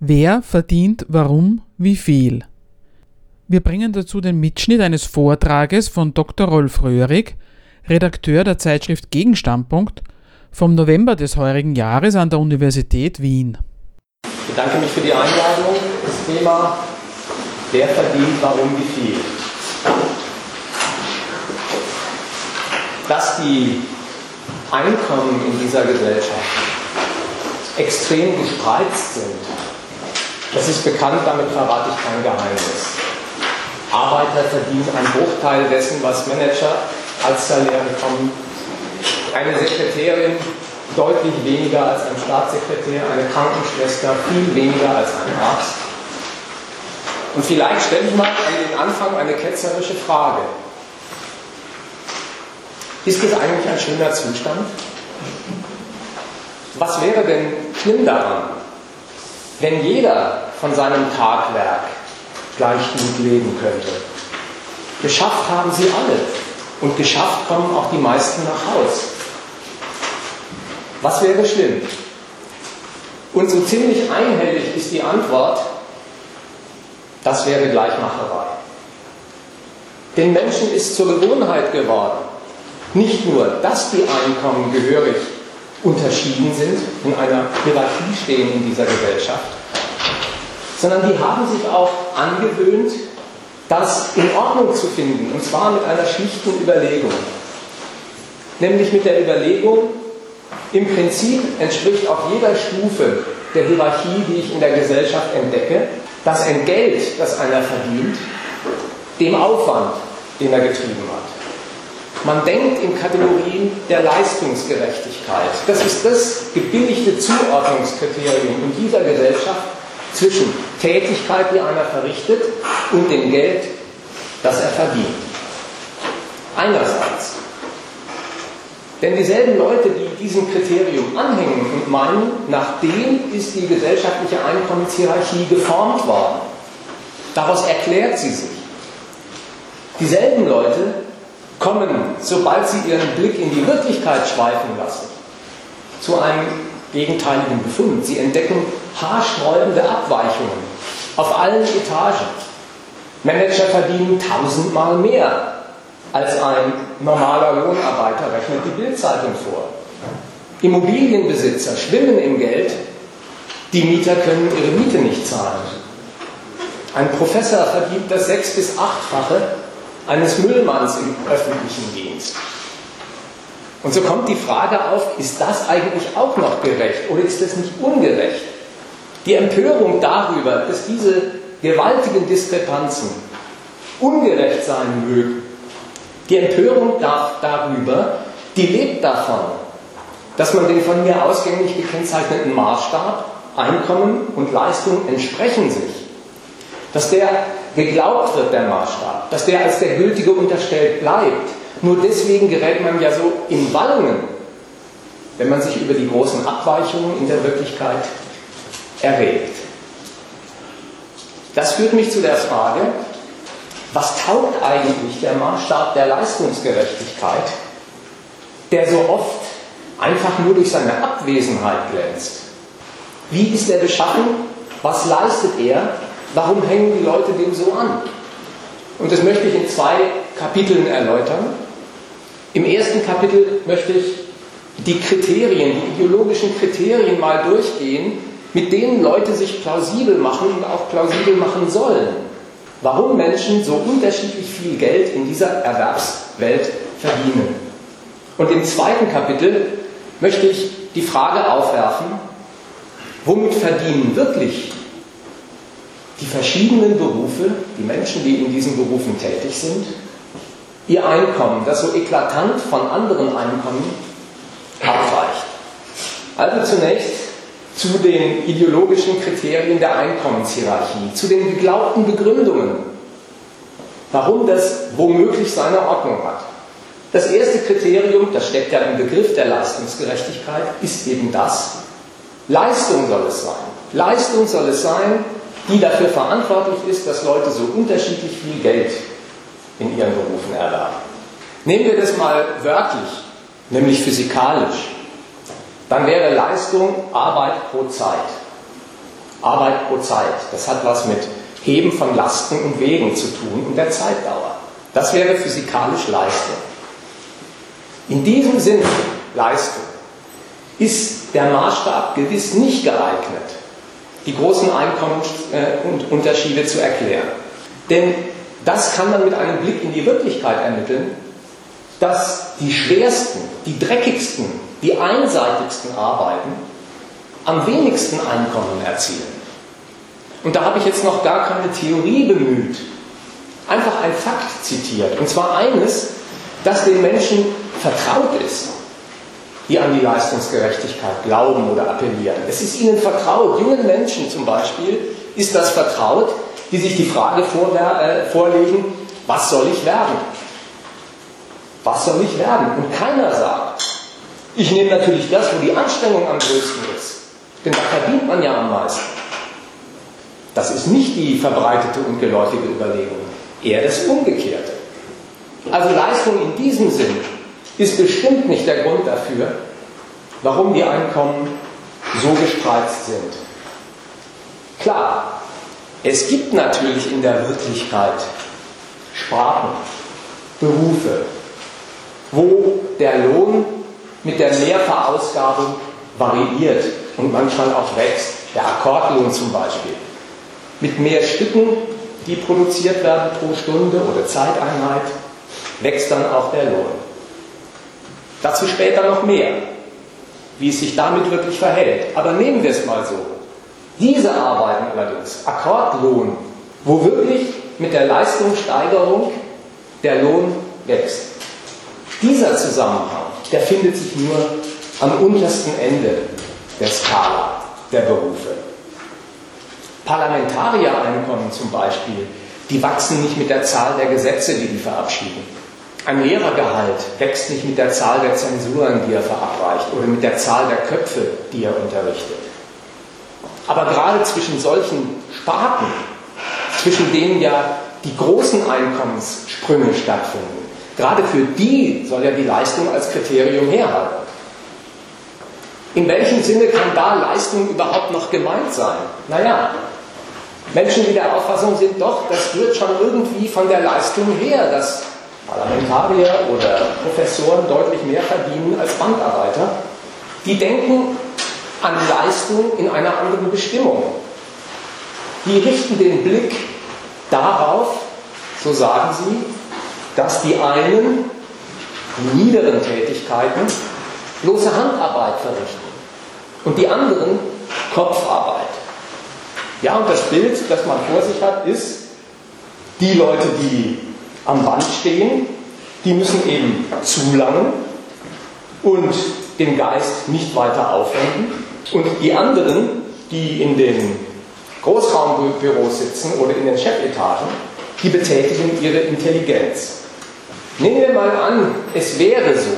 Wer verdient warum wie viel? Wir bringen dazu den Mitschnitt eines Vortrages von Dr. Rolf Röhrig, Redakteur der Zeitschrift Gegenstandpunkt, vom November des heurigen Jahres an der Universität Wien. Ich bedanke mich für die Einladung. Das Thema Wer verdient warum wie viel? Dass die Einkommen in dieser Gesellschaft extrem gespreizt sind. Das ist bekannt, damit verrate ich kein Geheimnis. Arbeiter verdienen einen Bruchteil dessen, was Manager als Salär bekommen. Eine Sekretärin deutlich weniger als ein Staatssekretär, eine Krankenschwester viel weniger als ein Arzt. Und vielleicht stelle ich mal an den Anfang eine ketzerische Frage. Ist das eigentlich ein schöner Zustand? Was wäre denn schlimm daran, wenn jeder von seinem Tagwerk gleich gut leben könnte? Geschafft haben sie alle und geschafft kommen auch die meisten nach Haus. Was wäre schlimm? Und so ziemlich einhellig ist die Antwort, das wäre Gleichmacherei. Den Menschen ist zur Gewohnheit geworden, nicht nur, dass die Einkommen gehörig unterschieden sind, in einer Hierarchie stehen in dieser Gesellschaft, sondern die haben sich auch angewöhnt, das in Ordnung zu finden, und zwar mit einer schlichten Überlegung. Nämlich mit der Überlegung, im Prinzip entspricht auf jeder Stufe der Hierarchie, die ich in der Gesellschaft entdecke, das Entgelt, das einer verdient, dem Aufwand, den er getrieben hat. Man denkt in Kategorien der Leistungsgerechtigkeit. Das ist das gebilligte Zuordnungskriterium in dieser Gesellschaft zwischen Tätigkeit, die einer verrichtet, und dem Geld, das er verdient. Einerseits. Denn dieselben Leute, die diesem Kriterium anhängen und meinen, nach dem ist die gesellschaftliche Einkommenshierarchie geformt worden. Daraus erklärt sie sich. Dieselben Leute kommen, sobald sie ihren Blick in die Wirklichkeit schweifen lassen, zu einem gegenteiligen Befund. Sie entdecken haarsträubende Abweichungen auf allen Etagen. Manager verdienen tausendmal mehr als ein normaler Lohnarbeiter, rechnet die Bildzeitung vor. Immobilienbesitzer schwimmen im Geld, die Mieter können ihre Miete nicht zahlen. Ein Professor verdient das sechs- bis achtfache eines Müllmanns im öffentlichen Dienst. Und so kommt die Frage auf, ist das eigentlich auch noch gerecht oder ist das nicht ungerecht? Die Empörung darüber, dass diese gewaltigen Diskrepanzen ungerecht sein mögen, die Empörung darüber, die lebt davon, dass man den von mir ausgängig gekennzeichneten Maßstab, Einkommen und Leistung entsprechen sich dass der geglaubt wird, der Maßstab, dass der als der gültige unterstellt bleibt. Nur deswegen gerät man ja so in Wallungen, wenn man sich über die großen Abweichungen in der Wirklichkeit erregt. Das führt mich zu der Frage, was taugt eigentlich der Maßstab der Leistungsgerechtigkeit, der so oft einfach nur durch seine Abwesenheit glänzt? Wie ist er beschaffen? Was leistet er? Warum hängen die Leute dem so an? Und das möchte ich in zwei Kapiteln erläutern. Im ersten Kapitel möchte ich die Kriterien, die ideologischen Kriterien mal durchgehen, mit denen Leute sich plausibel machen und auch plausibel machen sollen. Warum Menschen so unterschiedlich viel Geld in dieser Erwerbswelt verdienen. Und im zweiten Kapitel möchte ich die Frage aufwerfen, womit verdienen wirklich die verschiedenen Berufe, die Menschen, die in diesen Berufen tätig sind, ihr Einkommen, das so eklatant von anderen Einkommen abweicht. Also zunächst zu den ideologischen Kriterien der Einkommenshierarchie, zu den geglaubten Begründungen, warum das womöglich seine Ordnung hat. Das erste Kriterium, das steckt ja im Begriff der Leistungsgerechtigkeit, ist eben das, Leistung soll es sein. Leistung soll es sein, die dafür verantwortlich ist, dass Leute so unterschiedlich viel Geld in ihren Berufen erwerben. Nehmen wir das mal wörtlich, nämlich physikalisch. Dann wäre Leistung Arbeit pro Zeit. Arbeit pro Zeit. Das hat was mit Heben von Lasten und Wegen zu tun und der Zeitdauer. Das wäre physikalisch Leistung. In diesem Sinne, Leistung, ist der Maßstab gewiss nicht geeignet, die großen Einkommensunterschiede zu erklären. Denn das kann man mit einem Blick in die Wirklichkeit ermitteln, dass die schwersten, die dreckigsten, die einseitigsten Arbeiten am wenigsten Einkommen erzielen. Und da habe ich jetzt noch gar keine Theorie bemüht, einfach ein Fakt zitiert. Und zwar eines, das den Menschen vertraut ist, die an die Leistungsgerechtigkeit glauben oder appellieren. Es ist ihnen vertraut. Jungen Menschen zum Beispiel ist das vertraut, die sich die Frage äh, vorlegen, was soll ich werden? Was soll ich werden? Und keiner sagt, ich nehme natürlich das, wo die Anstrengung am größten ist. Denn da verdient man ja am meisten. Das ist nicht die verbreitete und geläufige Überlegung, eher das Umgekehrte. Also Leistung in diesem Sinn ist bestimmt nicht der Grund dafür, warum die Einkommen so gespreizt sind. Klar, es gibt natürlich in der Wirklichkeit Sprachen, Berufe, wo der Lohn mit der Mehrverausgabung variiert und manchmal auch wächst. Der Akkordlohn zum Beispiel. Mit mehr Stücken, die produziert werden pro Stunde oder Zeiteinheit, wächst dann auch der Lohn. Dazu später noch mehr, wie es sich damit wirklich verhält. Aber nehmen wir es mal so. Diese Arbeiten allerdings, Akkordlohn, wo wirklich mit der Leistungssteigerung der Lohn wächst. Dieser Zusammenhang, der findet sich nur am untersten Ende der Skala der Berufe. Parlamentariereinkommen zum Beispiel, die wachsen nicht mit der Zahl der Gesetze, die die verabschieden. Ein Lehrergehalt wächst nicht mit der Zahl der Zensuren, die er verabreicht, oder mit der Zahl der Köpfe, die er unterrichtet. Aber gerade zwischen solchen Sparten, zwischen denen ja die großen Einkommenssprünge stattfinden, gerade für die soll ja die Leistung als Kriterium herhalten. In welchem Sinne kann da Leistung überhaupt noch gemeint sein? Naja, Menschen, die der Auffassung sind, doch, das wird schon irgendwie von der Leistung her, dass Parlamentarier oder Professoren deutlich mehr verdienen als Bandarbeiter, die denken an Leistung in einer anderen Bestimmung. Die richten den Blick darauf, so sagen sie, dass die einen die niederen Tätigkeiten bloße Handarbeit verrichten und die anderen Kopfarbeit. Ja, und das Bild, das man vor sich hat, ist, die Leute, die am Band stehen, die müssen eben zulangen und den Geist nicht weiter aufwenden. Und die anderen, die in den Großraumbüros sitzen oder in den Chefetagen, die betätigen ihre Intelligenz. Nehmen wir mal an, es wäre so.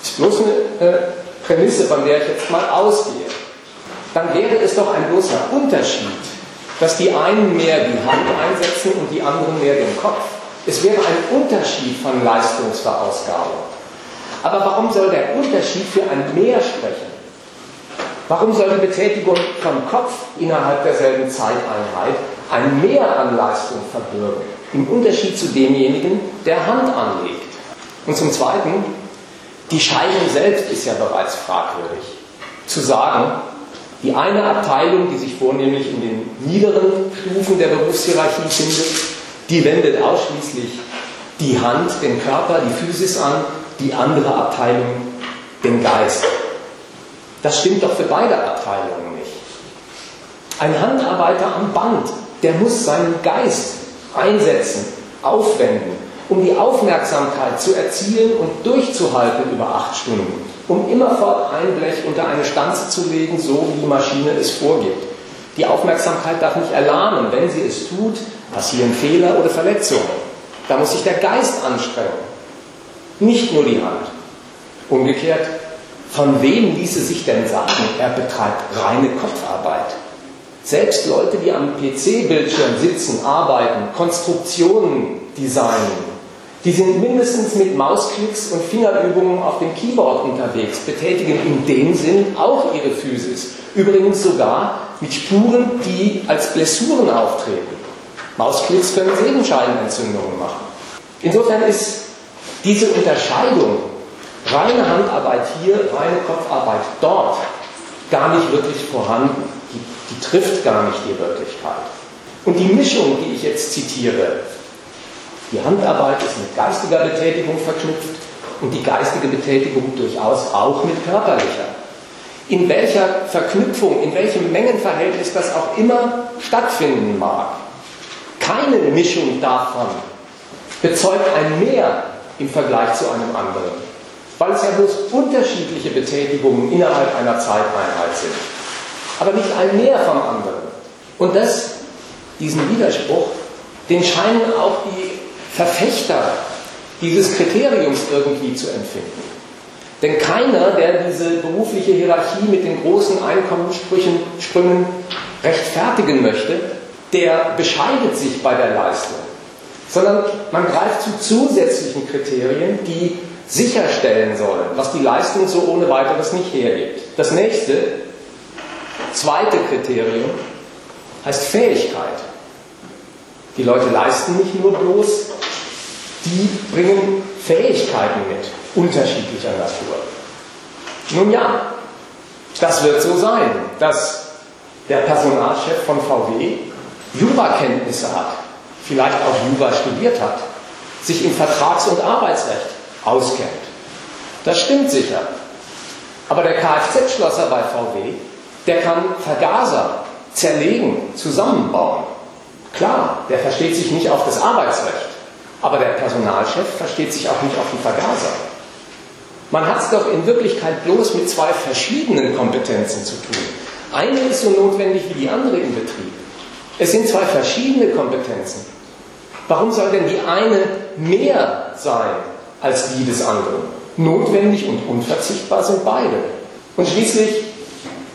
Das ist bloß eine äh, Prämisse, von der ich jetzt mal ausgehe. Dann wäre es doch ein bloßer Unterschied, dass die einen mehr die Hand einsetzen und die anderen mehr den Kopf. Es wäre ein Unterschied von Leistungsverausgabung. Aber warum soll der Unterschied für ein Mehr sprechen? Warum soll die Betätigung vom Kopf innerhalb derselben Zeiteinheit ein Mehr an Leistung verbürgen? Im Unterschied zu demjenigen, der Hand anlegt. Und zum Zweiten, die Scheidung selbst ist ja bereits fragwürdig. Zu sagen, die eine Abteilung, die sich vornehmlich in den niederen Stufen der Berufshierarchie findet, die wendet ausschließlich die Hand, den Körper, die Physis an, die andere Abteilung den Geist. Das stimmt doch für beide Abteilungen nicht. Ein Handarbeiter am Band, der muss seinen Geist einsetzen, aufwenden, um die Aufmerksamkeit zu erzielen und durchzuhalten über acht Stunden, um immerfort ein Blech unter eine Stanze zu legen, so wie die Maschine es vorgibt. Die Aufmerksamkeit darf nicht erlahmen. Wenn sie es tut, passieren Fehler oder Verletzungen. Da muss sich der Geist anstrengen, nicht nur die Hand. Umgekehrt, von wem ließe sich denn sagen, er betreibt reine Kopfarbeit? Selbst Leute, die am PC-Bildschirm sitzen, arbeiten, Konstruktionen designen, die sind mindestens mit Mausklicks und Fingerübungen auf dem Keyboard unterwegs, betätigen in dem Sinn auch ihre Physis. Übrigens sogar mit Spuren, die als Blessuren auftreten. Mausklicks können Sehenscheidenentzündungen machen. Insofern ist diese Unterscheidung reine Handarbeit hier, reine Kopfarbeit dort gar nicht wirklich vorhanden. Die, die trifft gar nicht die Wirklichkeit. Und die Mischung, die ich jetzt zitiere, die Handarbeit ist mit geistiger Betätigung verknüpft und die geistige Betätigung durchaus auch mit körperlicher. In welcher Verknüpfung, in welchem Mengenverhältnis das auch immer stattfinden mag, keine Mischung davon bezeugt ein Mehr im Vergleich zu einem anderen, weil es ja bloß unterschiedliche Betätigungen innerhalb einer Zeiteinheit sind, aber nicht ein Mehr vom anderen. Und das, diesen Widerspruch, den scheinen auch die Verfechter dieses Kriteriums irgendwie zu empfinden. Denn keiner, der diese berufliche Hierarchie mit den großen Einkommenssprüngen rechtfertigen möchte, der bescheidet sich bei der Leistung, sondern man greift zu zusätzlichen Kriterien, die sicherstellen sollen, was die Leistung so ohne weiteres nicht hergibt. Das nächste, zweite Kriterium, heißt Fähigkeit. Die Leute leisten nicht nur bloß, die bringen Fähigkeiten mit, unterschiedlicher Natur. Nun ja, das wird so sein, dass der Personalchef von VW Jurakenntnisse hat, vielleicht auch Jura studiert hat, sich im Vertrags- und Arbeitsrecht auskennt. Das stimmt sicher. Aber der Kfz-Schlosser bei VW, der kann Vergaser zerlegen, zusammenbauen. Klar, der versteht sich nicht auf das Arbeitsrecht, aber der Personalchef versteht sich auch nicht auf die Vergaser. Man hat es doch in Wirklichkeit bloß mit zwei verschiedenen Kompetenzen zu tun. Eine ist so notwendig wie die andere im Betrieb. Es sind zwei verschiedene Kompetenzen. Warum soll denn die eine mehr sein als die des anderen? Notwendig und unverzichtbar sind beide. Und schließlich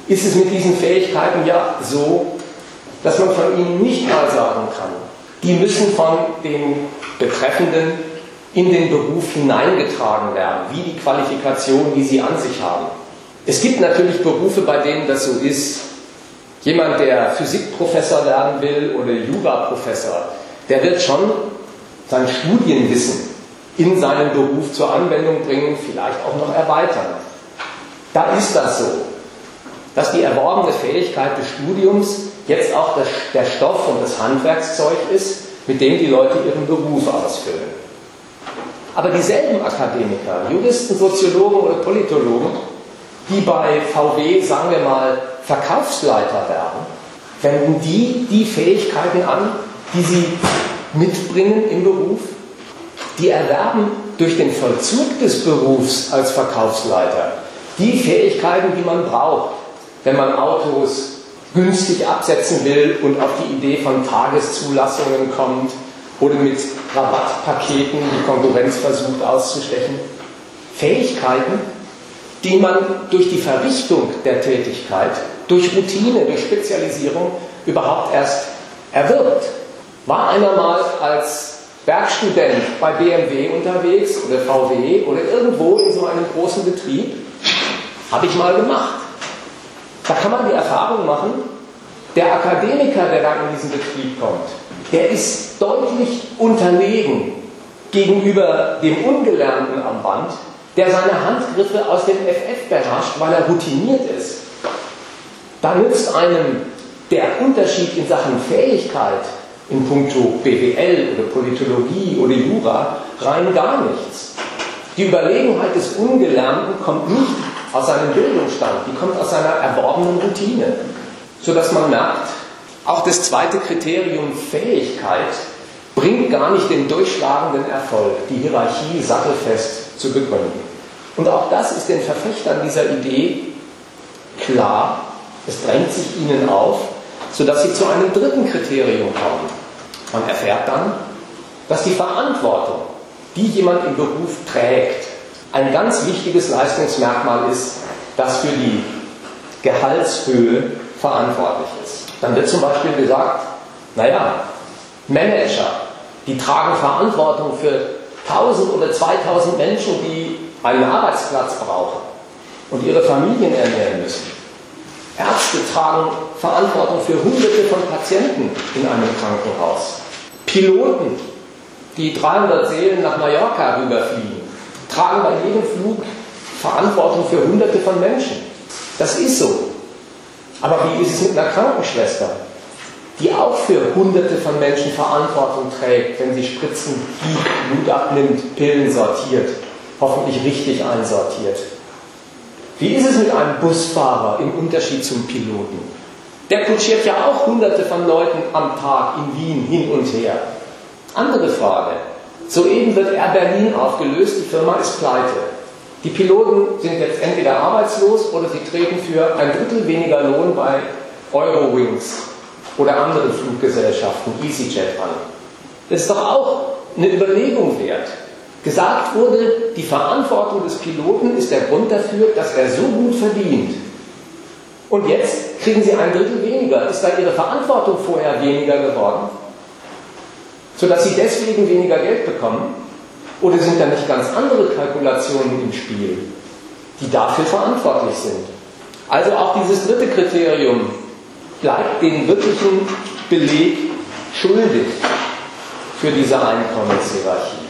ist es mit diesen Fähigkeiten ja so, dass man von ihnen nicht mal sagen kann, die müssen von den Betreffenden in den Beruf hineingetragen werden, wie die Qualifikation, die sie an sich haben. Es gibt natürlich Berufe, bei denen das so ist. Jemand, der Physikprofessor werden will oder Juraprofessor, der wird schon sein Studienwissen in seinen Beruf zur Anwendung bringen, vielleicht auch noch erweitern. Da ist das so, dass die erworbene Fähigkeit des Studiums jetzt auch das, der Stoff und das Handwerkszeug ist, mit dem die Leute ihren Beruf ausfüllen. Aber dieselben Akademiker, Juristen, Soziologen oder Politologen, die bei VW, sagen wir mal, Verkaufsleiter werden, wenden die die Fähigkeiten an, die sie mitbringen im Beruf, die erwerben durch den Vollzug des Berufs als Verkaufsleiter die Fähigkeiten, die man braucht, wenn man Autos günstig absetzen will und auf die Idee von Tageszulassungen kommt oder mit Rabattpaketen die Konkurrenz versucht auszustechen. Fähigkeiten, die man durch die Verrichtung der Tätigkeit, durch Routine, durch Spezialisierung überhaupt erst erwirbt. War einer mal als Werkstudent bei BMW unterwegs oder VW oder irgendwo in so einem großen Betrieb? Habe ich mal gemacht. Da kann man die Erfahrung machen, der Akademiker, der da in diesen Betrieb kommt, der ist deutlich unterlegen gegenüber dem Ungelernten am Band, der seine Handgriffe aus dem FF beherrscht, weil er routiniert ist. Da nützt einem der Unterschied in Sachen Fähigkeit in puncto BWL oder Politologie oder Jura rein gar nichts. Die Überlegenheit des Ungelernten kommt nicht aus seinem Bildungsstand, die kommt aus seiner erworbenen Routine. Sodass man merkt, auch das zweite Kriterium Fähigkeit bringt gar nicht den durchschlagenden Erfolg, die Hierarchie sattelfest zu begründen. Und auch das ist den Verfechtern dieser Idee klar, es drängt sich ihnen auf, sodass sie zu einem dritten Kriterium kommen. Man erfährt dann, dass die Verantwortung, die jemand im Beruf trägt, ein ganz wichtiges Leistungsmerkmal ist, das für die Gehaltshöhe verantwortlich ist. Dann wird zum Beispiel gesagt, naja, Manager, die tragen Verantwortung für 1000 oder 2000 Menschen, die einen Arbeitsplatz brauchen und ihre Familien ernähren müssen. Ärzte tragen Verantwortung für Hunderte von Patienten in einem Krankenhaus. Piloten, die 300 Seelen nach Mallorca rüberfliegen, tragen bei jedem Flug Verantwortung für Hunderte von Menschen. Das ist so. Aber wie ist es mit einer Krankenschwester, die auch für Hunderte von Menschen Verantwortung trägt, wenn sie Spritzen gibt, Blut abnimmt, Pillen sortiert, hoffentlich richtig einsortiert? Wie ist es mit einem Busfahrer im Unterschied zum Piloten? Der kutschiert ja auch Hunderte von Leuten am Tag in Wien hin und her. Andere Frage. Soeben wird Air Berlin aufgelöst, die Firma ist pleite. Die Piloten sind jetzt entweder arbeitslos oder sie treten für ein Drittel weniger Lohn bei Eurowings oder anderen Fluggesellschaften, EasyJet an. Das ist doch auch eine Überlegung wert. Gesagt wurde, die Verantwortung des Piloten ist der Grund dafür, dass er so gut verdient. Und jetzt kriegen sie ein Drittel weniger. Ist da ihre Verantwortung vorher weniger geworden? Sodass sie deswegen weniger Geld bekommen? Oder sind da nicht ganz andere Kalkulationen im Spiel, die dafür verantwortlich sind? Also auch dieses dritte Kriterium bleibt den wirklichen Beleg schuldig für diese Einkommenshierarchie.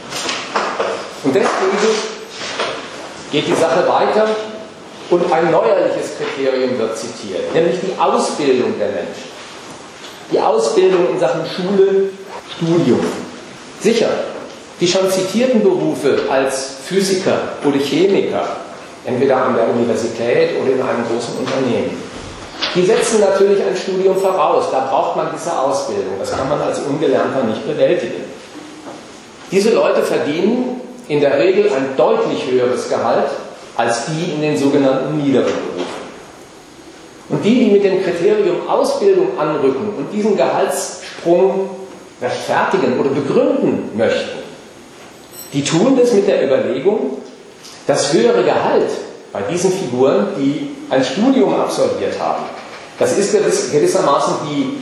Und deswegen geht die Sache weiter und ein neuerliches Kriterium wird zitiert, nämlich die Ausbildung der Menschen. Die Ausbildung in Sachen Schule, Studium. Sicher, die schon zitierten Berufe als Physiker oder Chemiker, entweder an der Universität oder in einem großen Unternehmen, die setzen natürlich ein Studium voraus. Da braucht man diese Ausbildung. Das kann man als Ungelernter nicht bewältigen. Diese Leute verdienen in der Regel ein deutlich höheres Gehalt als die in den sogenannten niederen Berufen. Und die, die mit dem Kriterium Ausbildung anrücken und diesen Gehaltssprung rechtfertigen oder begründen möchten, die tun das mit der Überlegung, das höhere Gehalt bei diesen Figuren, die ein Studium absolviert haben, das ist gewissermaßen die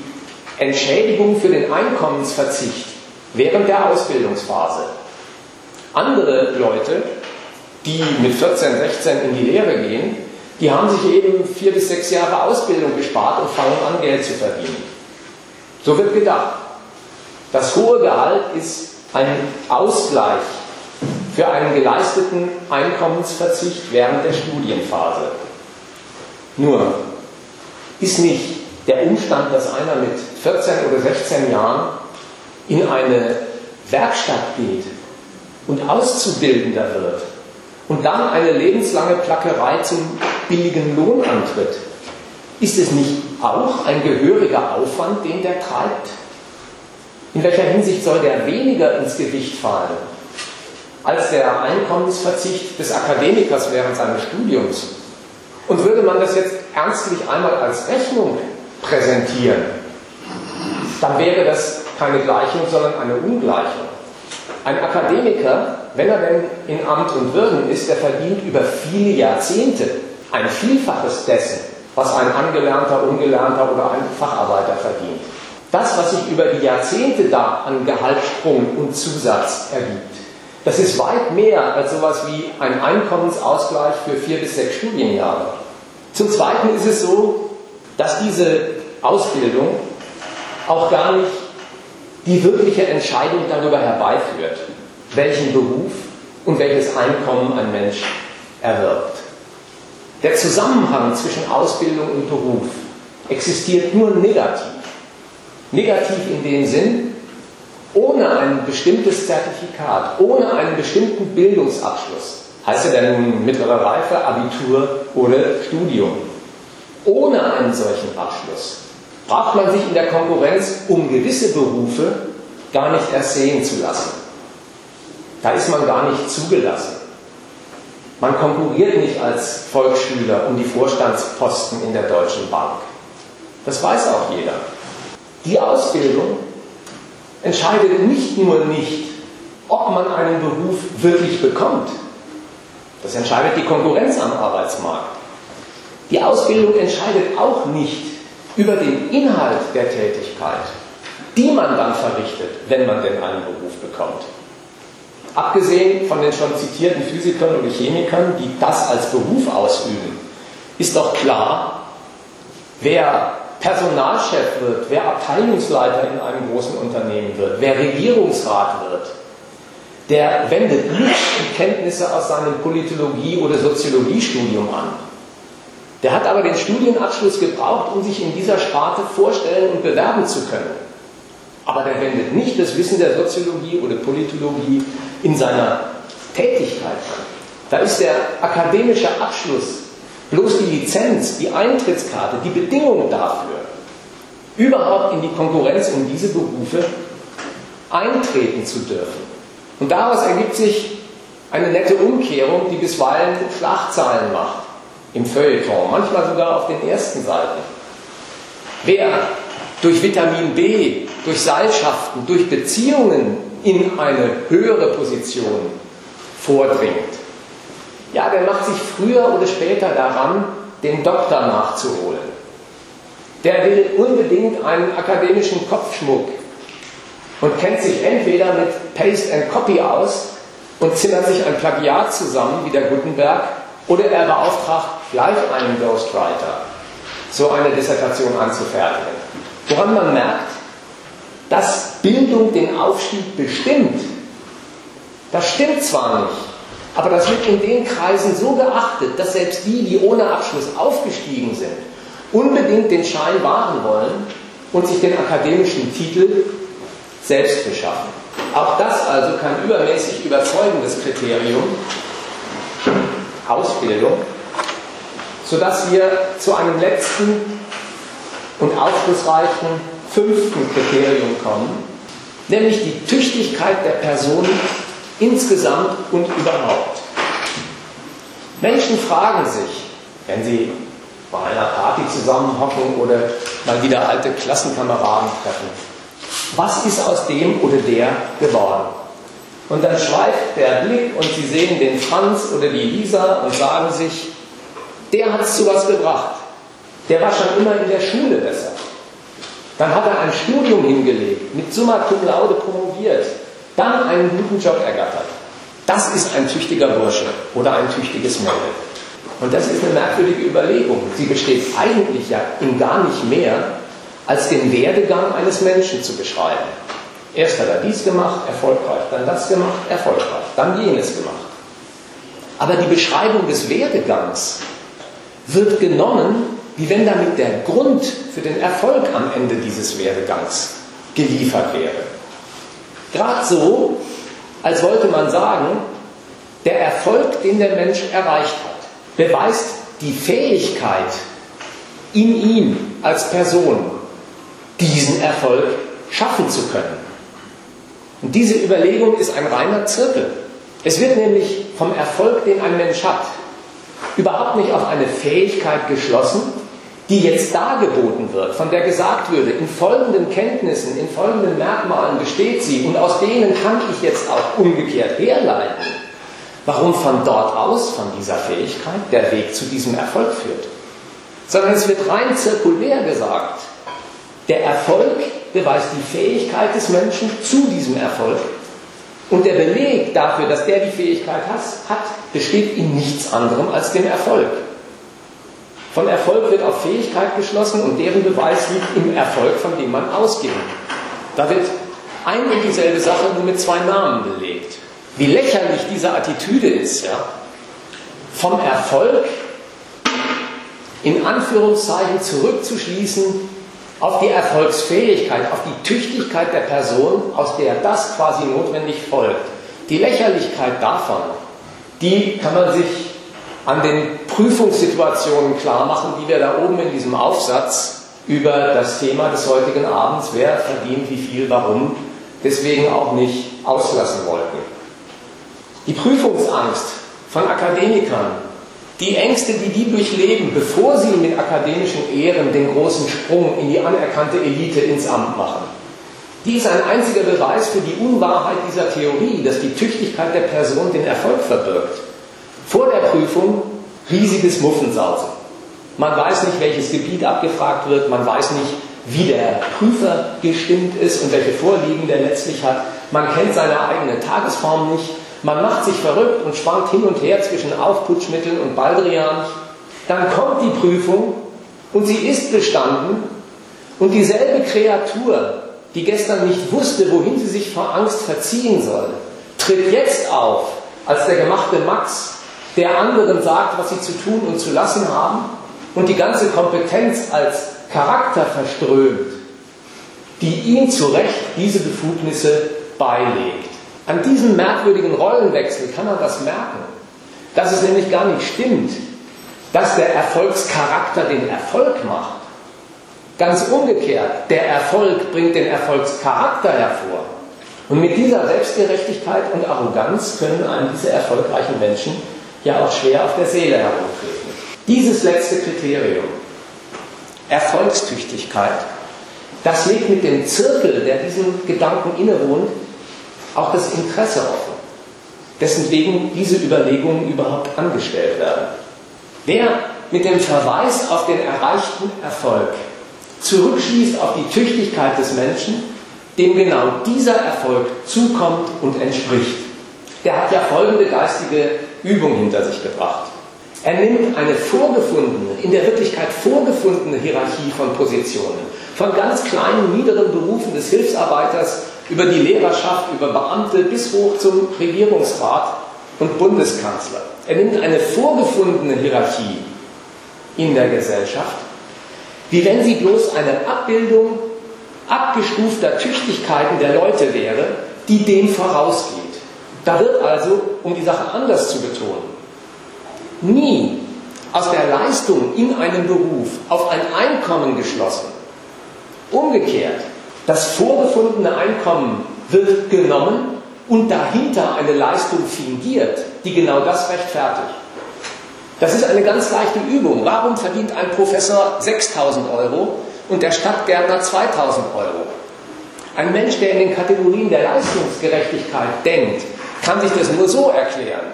Entschädigung für den Einkommensverzicht während der Ausbildungsphase. Andere Leute, die mit 14, 16 in die Lehre gehen, die haben sich eben vier bis sechs Jahre Ausbildung gespart und fangen an, Geld zu verdienen. So wird gedacht. Das hohe Gehalt ist ein Ausgleich für einen geleisteten Einkommensverzicht während der Studienphase. Nur ist nicht der Umstand, dass einer mit 14 oder 16 Jahren in eine Werkstatt geht und Auszubildender wird und dann eine lebenslange Plackerei zum billigen Lohn antritt, ist es nicht auch ein gehöriger Aufwand, den der treibt? In welcher Hinsicht soll der weniger ins Gewicht fallen als der Einkommensverzicht des Akademikers während seines Studiums? Und würde man das jetzt ernstlich einmal als Rechnung präsentieren, dann wäre das keine Gleichung, sondern eine Ungleichung. Ein Akademiker, wenn er denn in Amt und Würden ist, der verdient über viele Jahrzehnte ein Vielfaches dessen, was ein Angelernter, Ungelernter oder ein Facharbeiter verdient. Das, was sich über die Jahrzehnte da an Gehaltssprung und Zusatz ergibt, das ist weit mehr als sowas wie ein Einkommensausgleich für vier bis sechs Studienjahre. Zum Zweiten ist es so, dass diese Ausbildung auch gar nicht die wirkliche Entscheidung darüber herbeiführt, welchen Beruf und welches Einkommen ein Mensch erwirbt. Der Zusammenhang zwischen Ausbildung und Beruf existiert nur negativ. Negativ in dem Sinn, ohne ein bestimmtes Zertifikat, ohne einen bestimmten Bildungsabschluss, heißt ja dann mittlere Reife, Abitur oder Studium, ohne einen solchen Abschluss braucht man sich in der Konkurrenz um gewisse Berufe gar nicht erst sehen zu lassen. Da ist man gar nicht zugelassen. Man konkurriert nicht als Volksschüler um die Vorstandsposten in der Deutschen Bank. Das weiß auch jeder. Die Ausbildung entscheidet nicht nur nicht, ob man einen Beruf wirklich bekommt. Das entscheidet die Konkurrenz am Arbeitsmarkt. Die Ausbildung entscheidet auch nicht über den Inhalt der Tätigkeit, die man dann verrichtet, wenn man denn einen Beruf bekommt. Abgesehen von den schon zitierten Physikern oder Chemikern, die das als Beruf ausüben, ist doch klar, wer Personalchef wird, wer Abteilungsleiter in einem großen Unternehmen wird, wer Regierungsrat wird, der wendet nicht die Kenntnisse aus seinem Politologie- oder Soziologiestudium an. Der hat aber den Studienabschluss gebraucht, um sich in dieser Sparte vorstellen und bewerben zu können. Aber der wendet nicht das Wissen der Soziologie oder Politologie in seiner Tätigkeit an. Da ist der akademische Abschluss bloß die Lizenz, die Eintrittskarte, die Bedingung dafür, überhaupt in die Konkurrenz um diese Berufe eintreten zu dürfen. Und daraus ergibt sich eine nette Umkehrung, die bisweilen Schlagzeilen macht im Feuilleton, manchmal sogar auf den ersten Seiten. Wer durch Vitamin B, durch Seilschaften, durch Beziehungen in eine höhere Position vordringt, ja, der macht sich früher oder später daran, den Doktor nachzuholen. Der will unbedingt einen akademischen Kopfschmuck und kennt sich entweder mit Paste and Copy aus und zimmert sich ein Plagiat zusammen wie der Gutenberg oder er beauftragt gleich einen Ghostwriter, so eine Dissertation anzufertigen. Woran man merkt, dass Bildung den Aufstieg bestimmt. Das stimmt zwar nicht, aber das wird in den Kreisen so geachtet, dass selbst die, die ohne Abschluss aufgestiegen sind, unbedingt den Schein wahren wollen und sich den akademischen Titel selbst beschaffen. Auch das also kein übermäßig überzeugendes Kriterium, Ausbildung, sodass wir zu einem letzten und aufschlussreichen fünften Kriterium kommen, nämlich die Tüchtigkeit der Person insgesamt und überhaupt. Menschen fragen sich, wenn sie bei einer Party zusammenhocken oder mal wieder alte Klassenkameraden treffen, was ist aus dem oder der geworden? Und dann schweift der Blick und Sie sehen den Franz oder die Lisa und sagen sich, der hat es zu was gebracht. Der war schon immer in der Schule besser. Dann hat er ein Studium hingelegt, mit Summa Cum Laude promoviert, dann einen guten Job ergattert. Das ist ein tüchtiger Bursche oder ein tüchtiges Mädel. Und das ist eine merkwürdige Überlegung. Sie besteht eigentlich ja in gar nicht mehr, als den Werdegang eines Menschen zu beschreiben. Erst hat er dies gemacht, erfolgreich, dann das gemacht, erfolgreich, dann jenes gemacht. Aber die Beschreibung des Werdegangs wird genommen, wie wenn damit der Grund für den Erfolg am Ende dieses Werdegangs geliefert wäre. Gerade so, als wollte man sagen, der Erfolg, den der Mensch erreicht hat, beweist die Fähigkeit in ihm als Person, diesen Erfolg schaffen zu können. Und diese Überlegung ist ein reiner Zirkel. Es wird nämlich vom Erfolg, den ein Mensch hat, überhaupt nicht auf eine Fähigkeit geschlossen, die jetzt dargeboten wird, von der gesagt würde, in folgenden Kenntnissen, in folgenden Merkmalen besteht sie und aus denen kann ich jetzt auch umgekehrt herleiten, warum von dort aus, von dieser Fähigkeit, der Weg zu diesem Erfolg führt. Sondern es wird rein zirkulär gesagt, der Erfolg beweist die Fähigkeit des Menschen zu diesem Erfolg und der Beleg dafür, dass der die Fähigkeit hat, besteht in nichts anderem als dem Erfolg. Von Erfolg wird auf Fähigkeit geschlossen und deren Beweis liegt im Erfolg, von dem man ausgeht. Da wird ein und dieselbe Sache nur mit zwei Namen belegt. Wie lächerlich diese Attitüde ist, ja? Vom Erfolg in Anführungszeichen zurückzuschließen auf die Erfolgsfähigkeit, auf die Tüchtigkeit der Person, aus der das quasi notwendig folgt. Die Lächerlichkeit davon, die kann man sich an den Prüfungssituationen klar machen, die wir da oben in diesem Aufsatz über das Thema des heutigen Abends, wer verdient wie viel, warum, deswegen auch nicht auslassen wollten. Die Prüfungsangst von Akademikern, die Ängste, die die durchleben, bevor sie mit akademischen Ehren den großen Sprung in die anerkannte Elite ins Amt machen, die ist ein einziger Beweis für die Unwahrheit dieser Theorie, dass die Tüchtigkeit der Person den Erfolg verbirgt. Vor der Prüfung riesiges Muffensausen. Man weiß nicht, welches Gebiet abgefragt wird, man weiß nicht, wie der Prüfer gestimmt ist und welche Vorlieben der letztlich hat. Man kennt seine eigene Tagesform nicht. Man macht sich verrückt und schwankt hin und her zwischen Aufputschmitteln und Baldrian. Dann kommt die Prüfung und sie ist bestanden und dieselbe Kreatur, die gestern nicht wusste, wohin sie sich vor Angst verziehen soll, tritt jetzt auf als der gemachte Max, der anderen sagt, was sie zu tun und zu lassen haben und die ganze Kompetenz als Charakter verströmt, die ihm zu Recht diese Befugnisse beilegt. An diesem merkwürdigen Rollenwechsel kann man das merken, dass es nämlich gar nicht stimmt, dass der Erfolgscharakter den Erfolg macht. Ganz umgekehrt, der Erfolg bringt den Erfolgscharakter hervor. Und mit dieser Selbstgerechtigkeit und Arroganz können einem diese erfolgreichen Menschen ja auch schwer auf der Seele herumtreten. Dieses letzte Kriterium, Erfolgstüchtigkeit, das legt mit dem Zirkel, der diesem Gedanken innewohnt, auch das Interesse offen, dessen wegen diese Überlegungen überhaupt angestellt werden. Wer mit dem Verweis auf den erreichten Erfolg zurückschließt auf die Tüchtigkeit des Menschen, dem genau dieser Erfolg zukommt und entspricht, der hat ja folgende geistige Übung hinter sich gebracht. Er nimmt eine vorgefundene, in der Wirklichkeit vorgefundene Hierarchie von Positionen, von ganz kleinen, niederen Berufen des Hilfsarbeiters über die Lehrerschaft, über Beamte bis hoch zum Regierungsrat und Bundeskanzler. Er nimmt eine vorgefundene Hierarchie in der Gesellschaft, wie wenn sie bloß eine Abbildung abgestufter Tüchtigkeiten der Leute wäre, die dem vorausgeht. Da wird also, um die Sache anders zu betonen, nie aus der Leistung in einem Beruf auf ein Einkommen geschlossen. Umgekehrt, das vorgefundene Einkommen wird genommen und dahinter eine Leistung fingiert, die genau das rechtfertigt. Das ist eine ganz leichte Übung. Warum verdient ein Professor 6000 Euro und der Stadtgärtner 2000 Euro? Ein Mensch, der in den Kategorien der Leistungsgerechtigkeit denkt, kann sich das nur so erklären.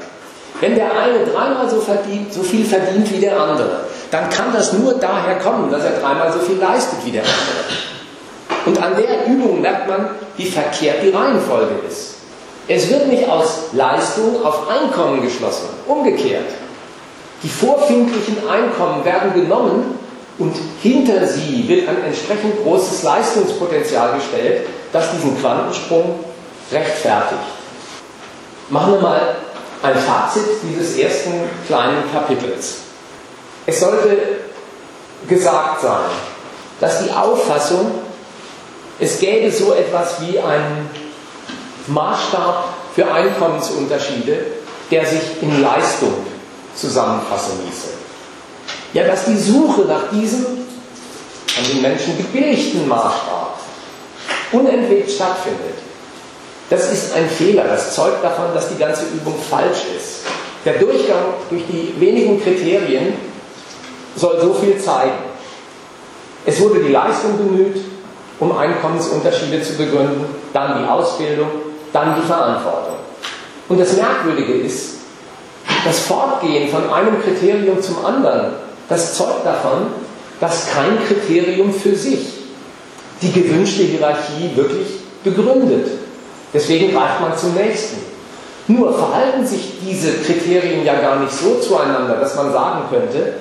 Wenn der eine dreimal so, verdient, so viel verdient wie der andere, dann kann das nur daher kommen, dass er dreimal so viel leistet wie der andere. Und an der Übung merkt man, wie verkehrt die Reihenfolge ist. Es wird nicht aus Leistung auf Einkommen geschlossen, umgekehrt. Die vorfindlichen Einkommen werden genommen und hinter sie wird ein entsprechend großes Leistungspotenzial gestellt, das diesen Quantensprung rechtfertigt. Machen wir mal ein Fazit dieses ersten kleinen Kapitels. Es sollte gesagt sein, dass die Auffassung, es gäbe so etwas wie einen Maßstab für Einkommensunterschiede, der sich in Leistung zusammenfassen ließe. Ja, dass die Suche nach diesem an den Menschen gebilligten Maßstab unentwegt stattfindet. Das ist ein Fehler, das zeugt davon, dass die ganze Übung falsch ist. Der Durchgang durch die wenigen Kriterien soll so viel zeigen. Es wurde die Leistung bemüht, um Einkommensunterschiede zu begründen, dann die Ausbildung, dann die Verantwortung. Und das Merkwürdige ist, das Fortgehen von einem Kriterium zum anderen, das zeugt davon, dass kein Kriterium für sich die gewünschte Hierarchie wirklich begründet. Deswegen greift man zum nächsten. Nur verhalten sich diese Kriterien ja gar nicht so zueinander, dass man sagen könnte,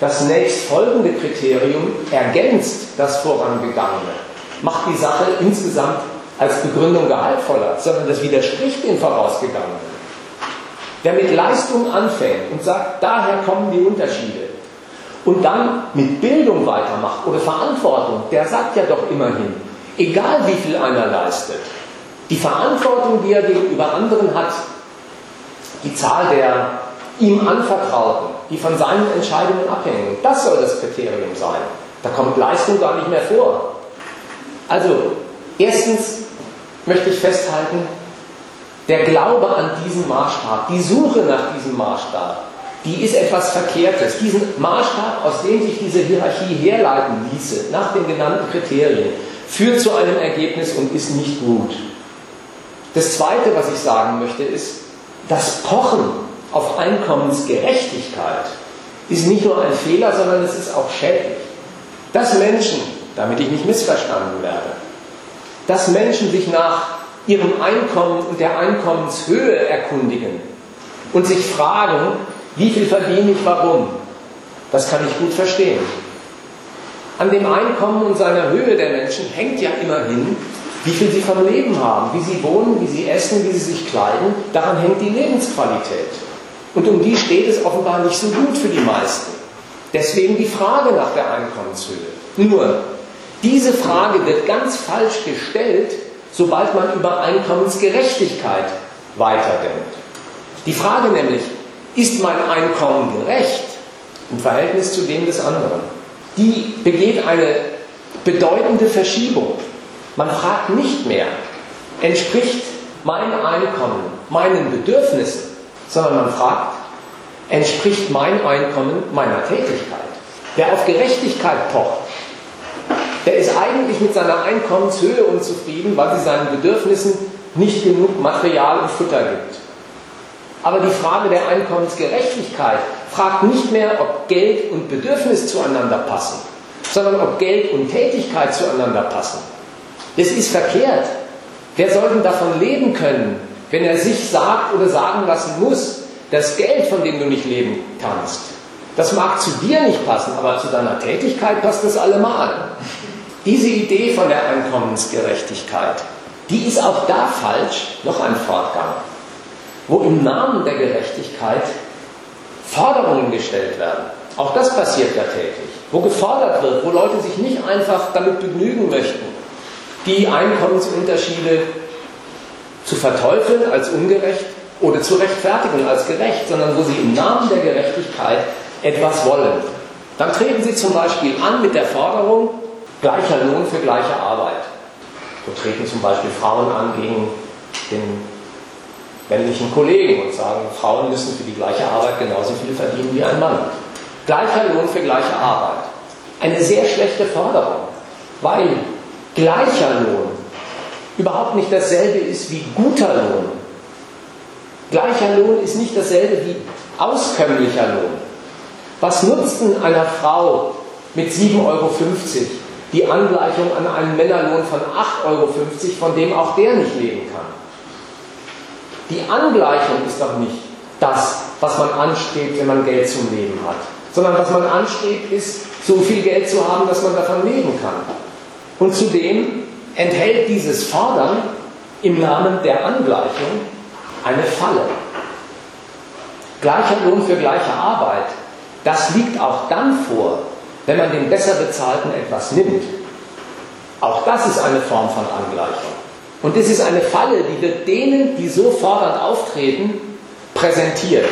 das nächstfolgende Kriterium ergänzt das vorangegangene, macht die Sache insgesamt als Begründung gehaltvoller, sondern das widerspricht dem vorausgegangenen. Wer mit Leistung anfängt und sagt, daher kommen die Unterschiede, und dann mit Bildung weitermacht oder Verantwortung, der sagt ja doch immerhin, egal wie viel einer leistet, die Verantwortung, die er gegenüber anderen hat, die Zahl der ihm anvertrauten, die von seinen Entscheidungen abhängen, das soll das Kriterium sein. Da kommt Leistung gar nicht mehr vor. Also, erstens, möchte ich festhalten, der Glaube an diesen Maßstab, die Suche nach diesem Maßstab, die ist etwas Verkehrtes. Diesen Maßstab, aus dem sich diese Hierarchie herleiten ließe, nach den genannten Kriterien, führt zu einem Ergebnis und ist nicht gut. Das Zweite, was ich sagen möchte, ist, das Pochen auf Einkommensgerechtigkeit ist nicht nur ein Fehler, sondern es ist auch schädlich. Dass Menschen, damit ich nicht missverstanden werde, dass Menschen sich nach ihrem Einkommen und der Einkommenshöhe erkundigen und sich fragen, wie viel verdiene ich, warum, das kann ich gut verstehen. An dem Einkommen und seiner Höhe der Menschen hängt ja immerhin, wie viel sie vom Leben haben, wie sie wohnen, wie sie essen, wie sie sich kleiden. Daran hängt die Lebensqualität. Und um die steht es offenbar nicht so gut für die meisten. Deswegen die Frage nach der Einkommenshöhe. Nur, diese Frage wird ganz falsch gestellt, sobald man über Einkommensgerechtigkeit weiterdenkt. Die Frage nämlich, ist mein Einkommen gerecht im Verhältnis zu dem des anderen, die begeht eine bedeutende Verschiebung. Man fragt nicht mehr, entspricht mein Einkommen meinen Bedürfnissen, sondern man fragt, entspricht mein Einkommen meiner Tätigkeit. Wer auf Gerechtigkeit pocht, der ist eigentlich mit seiner Einkommenshöhe unzufrieden, weil sie seinen Bedürfnissen nicht genug Material und Futter gibt. Aber die Frage der Einkommensgerechtigkeit fragt nicht mehr, ob Geld und Bedürfnis zueinander passen, sondern ob Geld und Tätigkeit zueinander passen. Das ist verkehrt. Wer soll denn davon leben können, wenn er sich sagt oder sagen lassen muss, das Geld, von dem du nicht leben kannst, das mag zu dir nicht passen, aber zu deiner Tätigkeit passt es allemal. Diese Idee von der Einkommensgerechtigkeit, die ist auch da falsch, noch ein Fortgang, wo im Namen der Gerechtigkeit Forderungen gestellt werden. Auch das passiert ja täglich. Wo gefordert wird, wo Leute sich nicht einfach damit begnügen möchten, die Einkommensunterschiede zu verteufeln als ungerecht oder zu rechtfertigen als gerecht, sondern wo sie im Namen der Gerechtigkeit etwas wollen. Dann treten sie zum Beispiel an mit der Forderung, Gleicher Lohn für gleiche Arbeit. So treten zum Beispiel Frauen an gegen den männlichen Kollegen und sagen, Frauen müssen für die gleiche Arbeit genauso viel verdienen wie ein Mann. Gleicher Lohn für gleiche Arbeit. Eine sehr schlechte Forderung, weil gleicher Lohn überhaupt nicht dasselbe ist wie guter Lohn. Gleicher Lohn ist nicht dasselbe wie auskömmlicher Lohn. Was nutzt denn einer Frau mit 7,50 Euro die Angleichung an einen Männerlohn von 8,50 Euro, von dem auch der nicht leben kann. Die Angleichung ist doch nicht das, was man anstrebt, wenn man Geld zum Leben hat, sondern was man anstrebt, ist, so viel Geld zu haben, dass man davon leben kann. Und zudem enthält dieses Fordern im Namen der Angleichung eine Falle. Gleicher Lohn für gleiche Arbeit, das liegt auch dann vor, wenn man den besser bezahlten etwas nimmt. Auch das ist eine Form von Angleichung. Und es ist eine Falle, die wird denen, die so fordernd auftreten, präsentiert.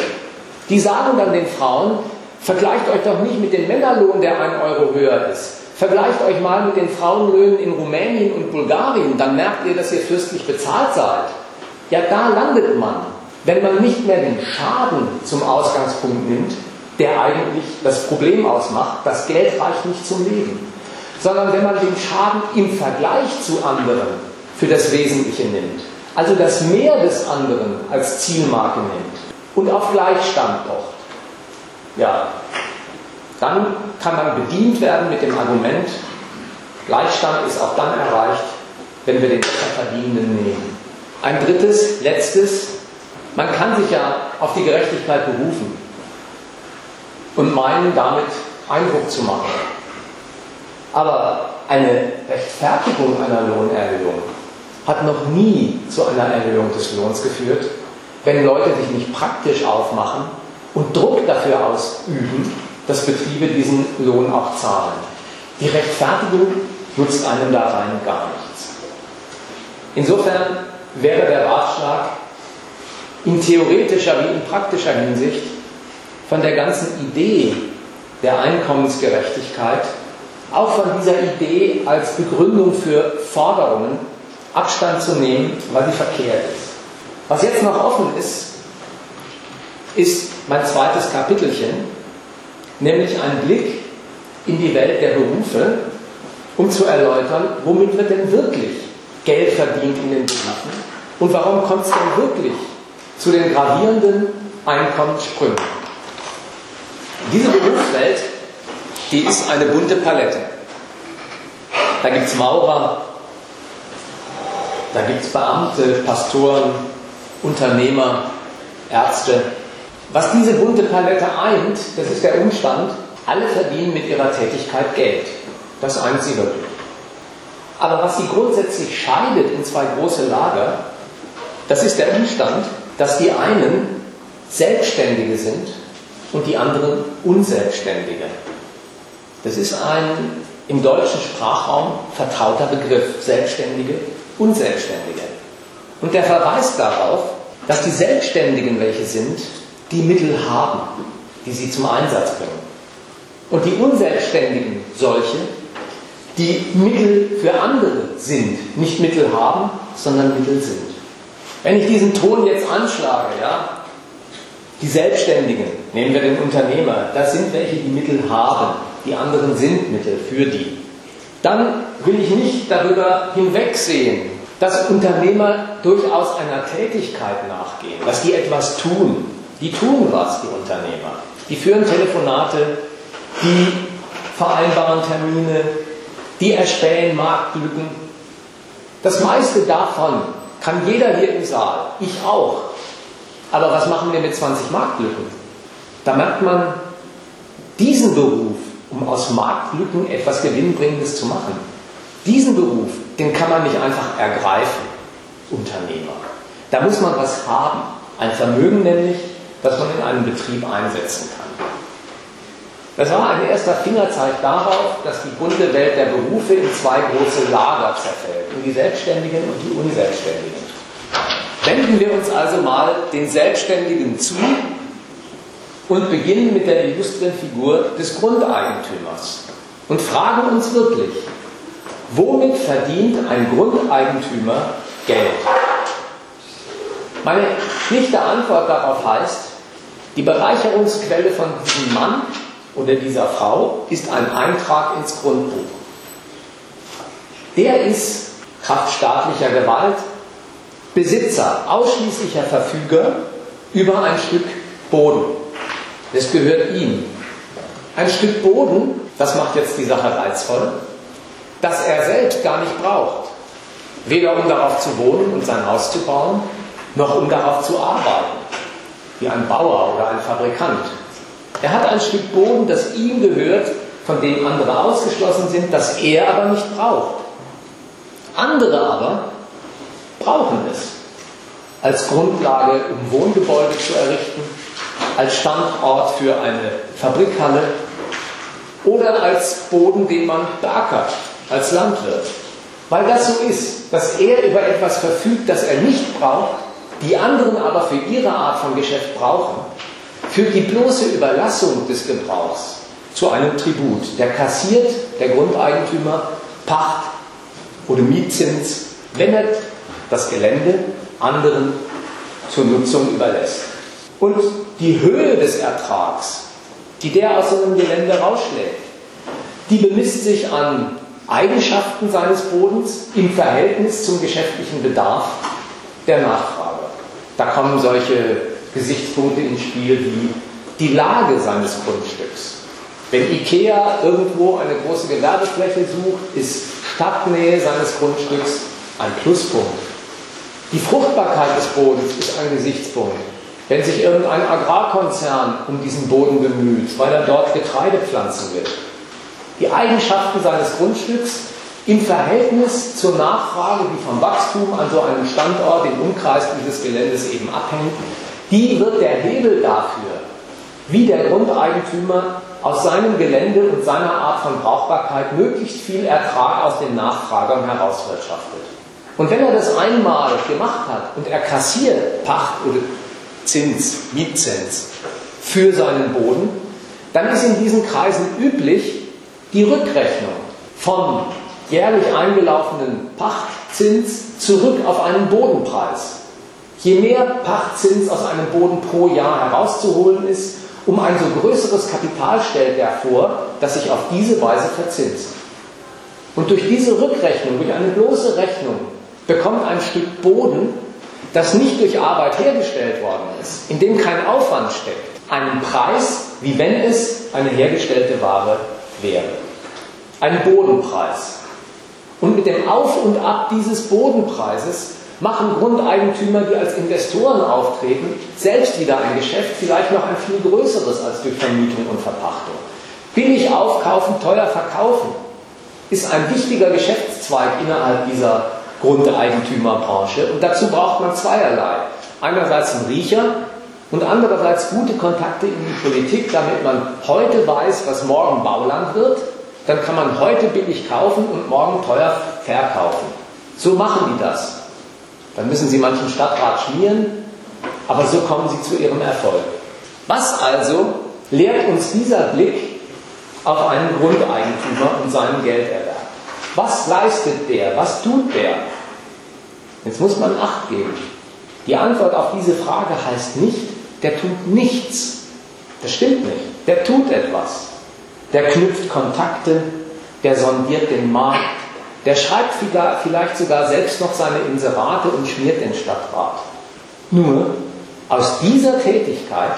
Die sagen dann den Frauen, vergleicht euch doch nicht mit dem Männerlohn, der ein Euro höher ist. Vergleicht euch mal mit den Frauenlöhnen in Rumänien und Bulgarien, dann merkt ihr, dass ihr fürstlich bezahlt seid. Ja, da landet man, wenn man nicht mehr den Schaden zum Ausgangspunkt nimmt, der eigentlich das Problem ausmacht. Das Geld reicht nicht zum Leben. Sondern wenn man den Schaden im Vergleich zu anderen für das Wesentliche nimmt. Also das Mehr des anderen als Zielmarke nimmt und auf Gleichstand pocht. Ja, dann kann man bedient werden mit dem Argument, Gleichstand ist auch dann erreicht, wenn wir den besser verdienenden nehmen. Ein drittes, letztes, man kann sich ja auf die Gerechtigkeit berufen und meinen, damit Eindruck zu machen. Aber eine Rechtfertigung einer Lohnerhöhung hat noch nie zu einer Erhöhung des Lohns geführt, wenn Leute sich nicht praktisch aufmachen und Druck dafür ausüben, dass Betriebe diesen Lohn auch zahlen. Die Rechtfertigung nutzt einem da rein gar nichts. Insofern wäre der Ratschlag in theoretischer wie in praktischer Hinsicht von der ganzen Idee der Einkommensgerechtigkeit, auch von dieser Idee als Begründung für Forderungen Abstand zu nehmen, weil sie verkehrt ist. Was jetzt noch offen ist, ist mein zweites Kapitelchen, nämlich ein Blick in die Welt der Berufe, um zu erläutern, womit wird denn wirklich Geld verdient in den Berufen und warum kommt es denn wirklich zu den gravierenden Einkommenssprüngen. Diese Berufswelt, die ist eine bunte Palette. Da gibt es Maurer, da gibt es Beamte, Pastoren, Unternehmer, Ärzte. Was diese bunte Palette eint, das ist der Umstand, alle verdienen mit ihrer Tätigkeit Geld. Das eint sie wirklich. Aber was sie grundsätzlich scheidet in zwei große Lager, das ist der Umstand, dass die einen Selbstständige sind und die anderen Unselbstständige. Das ist ein im deutschen Sprachraum vertrauter Begriff, Selbstständige, Unselbstständige. Und der verweist darauf, dass die Selbstständigen welche sind, die Mittel haben, die sie zum Einsatz bringen. Und die Unselbstständigen solche, die Mittel für andere sind, nicht Mittel haben, sondern Mittel sind. Wenn ich diesen Ton jetzt anschlage, ja, die Selbstständigen, nehmen wir den Unternehmer, das sind welche, die Mittel haben, die anderen sind Mittel für die. Dann will ich nicht darüber hinwegsehen, dass Unternehmer durchaus einer Tätigkeit nachgehen, dass die etwas tun. Die tun was, die Unternehmer. Die führen Telefonate, die vereinbaren Termine, die erspähen Marktlücken. Das meiste davon kann jeder hier im Saal, ich auch. Aber was machen wir mit 20 Marktlücken? Da merkt man, diesen Beruf, um aus Marktlücken etwas Gewinnbringendes zu machen, diesen Beruf, den kann man nicht einfach ergreifen, Unternehmer. Da muss man was haben, ein Vermögen nämlich, das man in einem Betrieb einsetzen kann. Das war ein erster Fingerzeig darauf, dass die bunte Welt der Berufe in zwei große Lager zerfällt, in die Selbstständigen und die Unselbstständigen. Wenden wir uns also mal den Selbstständigen zu und beginnen mit der illustren Figur des Grundeigentümers und fragen uns wirklich, womit verdient ein Grundeigentümer Geld? Meine schlichte Antwort darauf heißt, die Bereicherungsquelle von diesem Mann oder dieser Frau ist ein Eintrag ins Grundbuch. Der ist Kraft staatlicher Gewalt Besitzer, ausschließlicher Verfüger über ein Stück Boden. Das gehört ihm. Ein Stück Boden, das macht jetzt die Sache reizvoll, das er selbst gar nicht braucht. Weder um darauf zu wohnen und sein Haus zu bauen, noch um darauf zu arbeiten, wie ein Bauer oder ein Fabrikant. Er hat ein Stück Boden, das ihm gehört, von dem andere ausgeschlossen sind, das er aber nicht braucht. Andere aber brauchen es als Grundlage, um Wohngebäude zu errichten, als Standort für eine Fabrikhalle oder als Boden, den man beackert, als Landwirt. Weil das so ist, dass er über etwas verfügt, das er nicht braucht, die anderen aber für ihre Art von Geschäft brauchen, führt die bloße Überlassung des Gebrauchs zu einem Tribut. Der kassiert, der Grundeigentümer, Pacht oder Mietzins, wenn er das Gelände anderen zur Nutzung überlässt. Und die Höhe des Ertrags, die der aus so einem Gelände rausschlägt, die bemisst sich an Eigenschaften seines Bodens im Verhältnis zum geschäftlichen Bedarf der Nachfrage. Da kommen solche Gesichtspunkte ins Spiel wie die Lage seines Grundstücks. Wenn IKEA irgendwo eine große Gewerbefläche sucht, ist Stadtnähe seines Grundstücks ein Pluspunkt. Die Fruchtbarkeit des Bodens ist ein Gesichtspunkt. Wenn sich irgendein Agrarkonzern um diesen Boden bemüht, weil er dort Getreide pflanzen will. Die Eigenschaften seines Grundstücks im Verhältnis zur Nachfrage, die vom Wachstum an so einem Standort im Umkreis dieses Geländes eben abhängt, die wird der Hebel dafür, wie der Grundeigentümer aus seinem Gelände und seiner Art von Brauchbarkeit möglichst viel Ertrag aus den Nachfragern herauswirtschaftet. Und wenn er das einmal gemacht hat und er kassiert Pacht oder Zins, Mietzins für seinen Boden, dann ist in diesen Kreisen üblich, die Rückrechnung von jährlich eingelaufenen Pacht, Pachtzins zurück auf einen Bodenpreis. Je mehr Pachtzins aus einem Boden pro Jahr herauszuholen ist, um ein so größeres Kapital stellt er vor, das sich auf diese Weise verzinst. Und durch diese Rückrechnung, durch eine bloße Rechnung, bekommt ein Stück Boden, das nicht durch Arbeit hergestellt worden ist, in dem kein Aufwand steckt, einen Preis, wie wenn es eine hergestellte Ware wäre. Ein Bodenpreis. Und mit dem Auf und Ab dieses Bodenpreises machen Grundeigentümer, die als Investoren auftreten, selbst wieder ein Geschäft, vielleicht noch ein viel größeres als durch Vermietung und Verpachtung. Billig aufkaufen, teuer verkaufen ist ein wichtiger Geschäftszweig innerhalb dieser Grundeigentümerbranche. Und dazu braucht man zweierlei. Einerseits einen Riecher und andererseits gute Kontakte in die Politik, damit man heute weiß, was morgen Bauland wird. Dann kann man heute billig kaufen und morgen teuer verkaufen. So machen die das. Dann müssen sie manchen Stadtrat schmieren, aber so kommen sie zu ihrem Erfolg. Was also lehrt uns dieser Blick auf einen Grundeigentümer und seinen Gelderwerb? Was leistet der? Was tut der? Jetzt muss man Acht geben. Die Antwort auf diese Frage heißt nicht, der tut nichts. Das stimmt nicht. Der tut etwas. Der knüpft Kontakte, der sondiert den Markt, der schreibt vielleicht sogar selbst noch seine Inserate und schmiert den Stadtrat. Nur, aus dieser Tätigkeit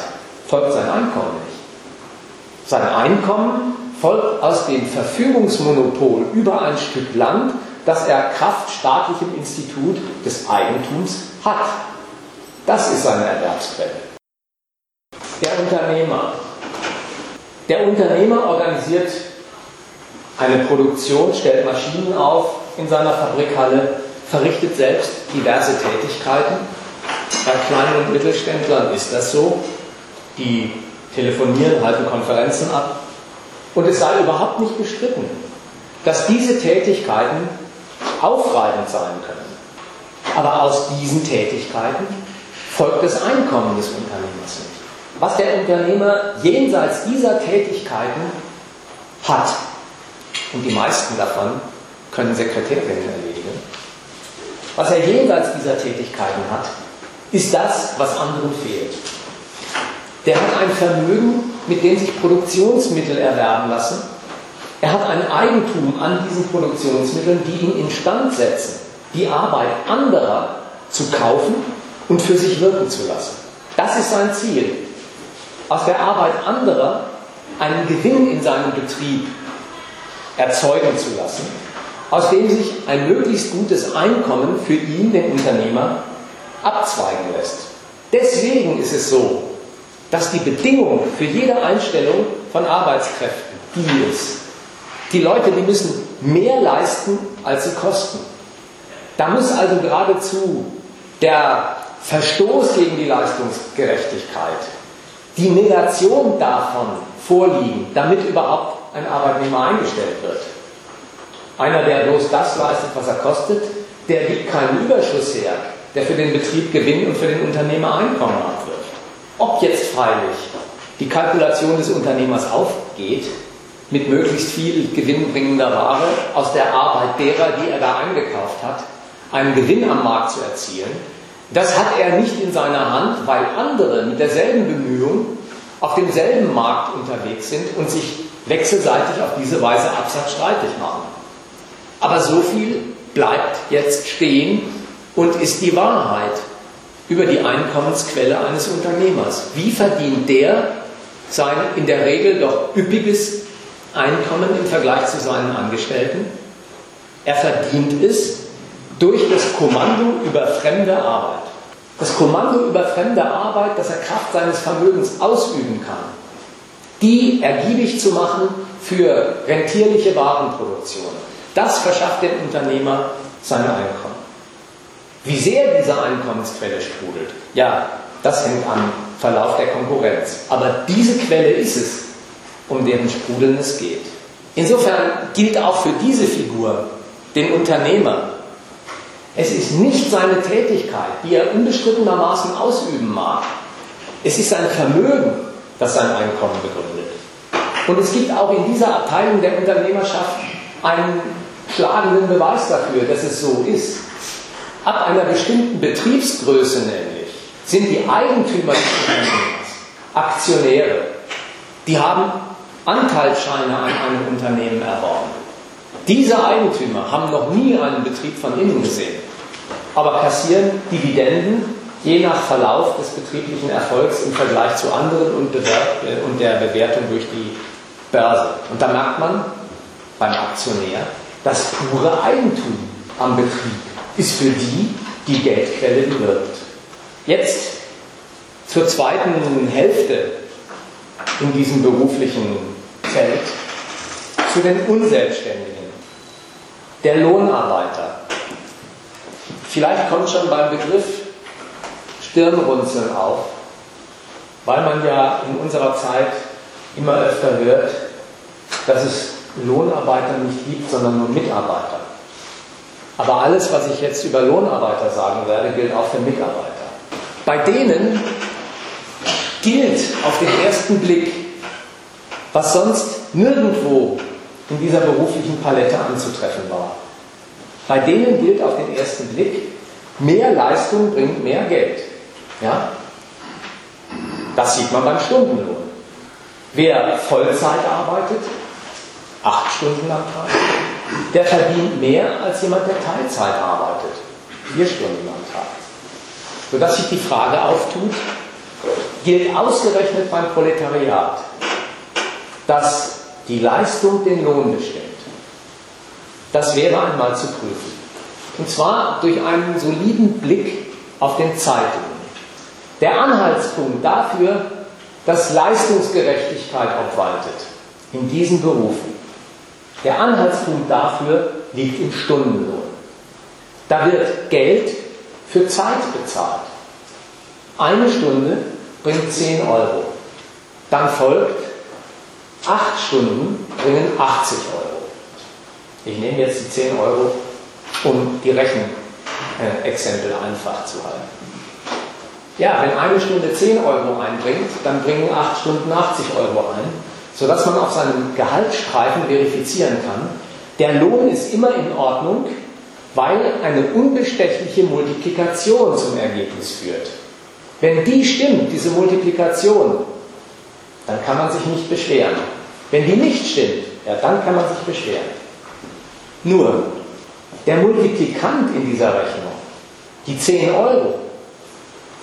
folgt sein Einkommen nicht. Sein Einkommen folgt aus dem Verfügungsmonopol über ein Stück Land, das er Kraft staatlichem Institut des Eigentums hat. Das ist seine Erwerbsquelle. Der Unternehmer. Der Unternehmer organisiert eine Produktion, stellt Maschinen auf in seiner Fabrikhalle, verrichtet selbst diverse Tätigkeiten. Bei kleinen und Mittelständlern ist das so. Die telefonieren, halten Konferenzen ab. Und es sei überhaupt nicht bestritten, dass diese Tätigkeiten aufreibend sein können. Aber aus diesen Tätigkeiten folgt das Einkommen des Unternehmers nicht. Was der Unternehmer jenseits dieser Tätigkeiten hat, und die meisten davon können Sekretärinnen erledigen. Was er jenseits dieser Tätigkeiten hat, ist das, was anderen fehlt. Der hat ein Vermögen, mit dem sich Produktionsmittel erwerben lassen. Er hat ein Eigentum an diesen Produktionsmitteln, die ihn instand setzen, die Arbeit anderer zu kaufen und für sich wirken zu lassen. Das ist sein Ziel. Aus der Arbeit anderer einen Gewinn in seinem Betrieb erzeugen zu lassen, aus dem sich ein möglichst gutes Einkommen für ihn, den Unternehmer, abzweigen lässt. Deswegen ist es so, dass die Bedingung für jede Einstellung von Arbeitskräften die ist. Die Leute, die müssen mehr leisten, als sie kosten. Da muss also geradezu der Verstoß gegen die Leistungsgerechtigkeit, die Negation davon vorliegen, damit überhaupt ein Arbeitnehmer eingestellt wird. Einer, der bloß das leistet, was er kostet, der gibt keinen Überschuss her, der für den Betrieb Gewinn und für den Unternehmer Einkommen abwirft. Ob jetzt freilich die Kalkulation des Unternehmers aufgeht, mit möglichst viel gewinnbringender Ware aus der Arbeit derer, die er da eingekauft hat, einen Gewinn am Markt zu erzielen, das hat er nicht in seiner Hand, weil andere mit derselben Bemühung auf demselben Markt unterwegs sind und sich wechselseitig auf diese Weise Absatz streitig machen. Aber so viel bleibt jetzt stehen und ist die Wahrheit über die Einkommensquelle eines Unternehmers. Wie verdient der sein in der Regel doch üppiges Einkommen im Vergleich zu seinen Angestellten? Er verdient es durch das Kommando über fremde Arbeit. Das Kommando über fremde Arbeit, das er Kraft seines Vermögens ausüben kann, die ergiebig zu machen für rentierliche Warenproduktion. Das verschafft dem Unternehmer sein Einkommen. Wie sehr diese Einkommensquelle sprudelt, ja, das hängt am Verlauf der Konkurrenz. Aber diese Quelle ist es, um deren Sprudeln es geht. Insofern gilt auch für diese Figur, den Unternehmer, es ist nicht seine Tätigkeit, die er unbestrittenermaßen ausüben mag. Es ist sein Vermögen, das sein Einkommen begründet. Und es gibt auch in dieser Abteilung der Unternehmerschaft einen schlagenden Beweis dafür, dass es so ist. Ab einer bestimmten Betriebsgröße nämlich sind die Eigentümer des Unternehmens Aktionäre. Die haben Anteilsscheine an einem Unternehmen erworben. Diese Eigentümer haben noch nie einen Betrieb von innen gesehen, aber kassieren Dividenden je nach Verlauf des betrieblichen Erfolgs im Vergleich zu anderen und, äh, der Bewertung durch die Börse. Und da merkt man beim Aktionär, das pure Eigentum am Betrieb ist für die die Geldquelle, die wirkt. Jetzt zur zweiten Hälfte in diesem beruflichen Feld, zu den Unselbstständigen. Der Lohnarbeiter. Vielleicht kommt schon beim Begriff Stirnrunzeln auf, weil man ja in unserer Zeit immer öfter hört, dass es Lohnarbeiter nicht gibt, sondern nur Mitarbeiter. Aber alles, was ich jetzt über Lohnarbeiter sagen werde, gilt auch für Mitarbeiter. Bei denen gilt auf den ersten Blick, was sonst nirgendwo in dieser beruflichen Palette anzutreffen war. Bei denen gilt auf den ersten Blick, mehr Leistung bringt mehr Geld. Ja? Das sieht man beim Stundenlohn. Wer Vollzeit arbeitet, acht Stunden am Tag, der verdient mehr als jemand, der Teilzeit arbeitet, vier Stunden am Tag. Sodass sich die Frage auftut, gilt ausgerechnet beim Proletariat, dass die Leistung den Lohn bestimmt. Das wäre einmal zu prüfen. Und zwar durch einen soliden Blick auf den Zeitungen. Der Anhaltspunkt dafür, dass Leistungsgerechtigkeit obwaltet in diesen Berufen. Der Anhaltspunkt dafür liegt im Stundenlohn. Da wird Geld für Zeit bezahlt. Eine Stunde bringt 10 Euro. Dann folgt, 8 Stunden bringen 80 Euro. Ich nehme jetzt die 10 Euro, um die Rechenexempel einfach zu halten. Ja, wenn eine Stunde 10 Euro einbringt, dann bringen 8 Stunden 80 Euro ein, sodass man auf seinem Gehaltsstreifen verifizieren kann, der Lohn ist immer in Ordnung, weil eine unbestechliche Multiplikation zum Ergebnis führt. Wenn die stimmt, diese Multiplikation, dann kann man sich nicht beschweren. Wenn die nicht stimmt, ja, dann kann man sich beschweren. Nur, der Multiplikant in dieser Rechnung, die 10 Euro,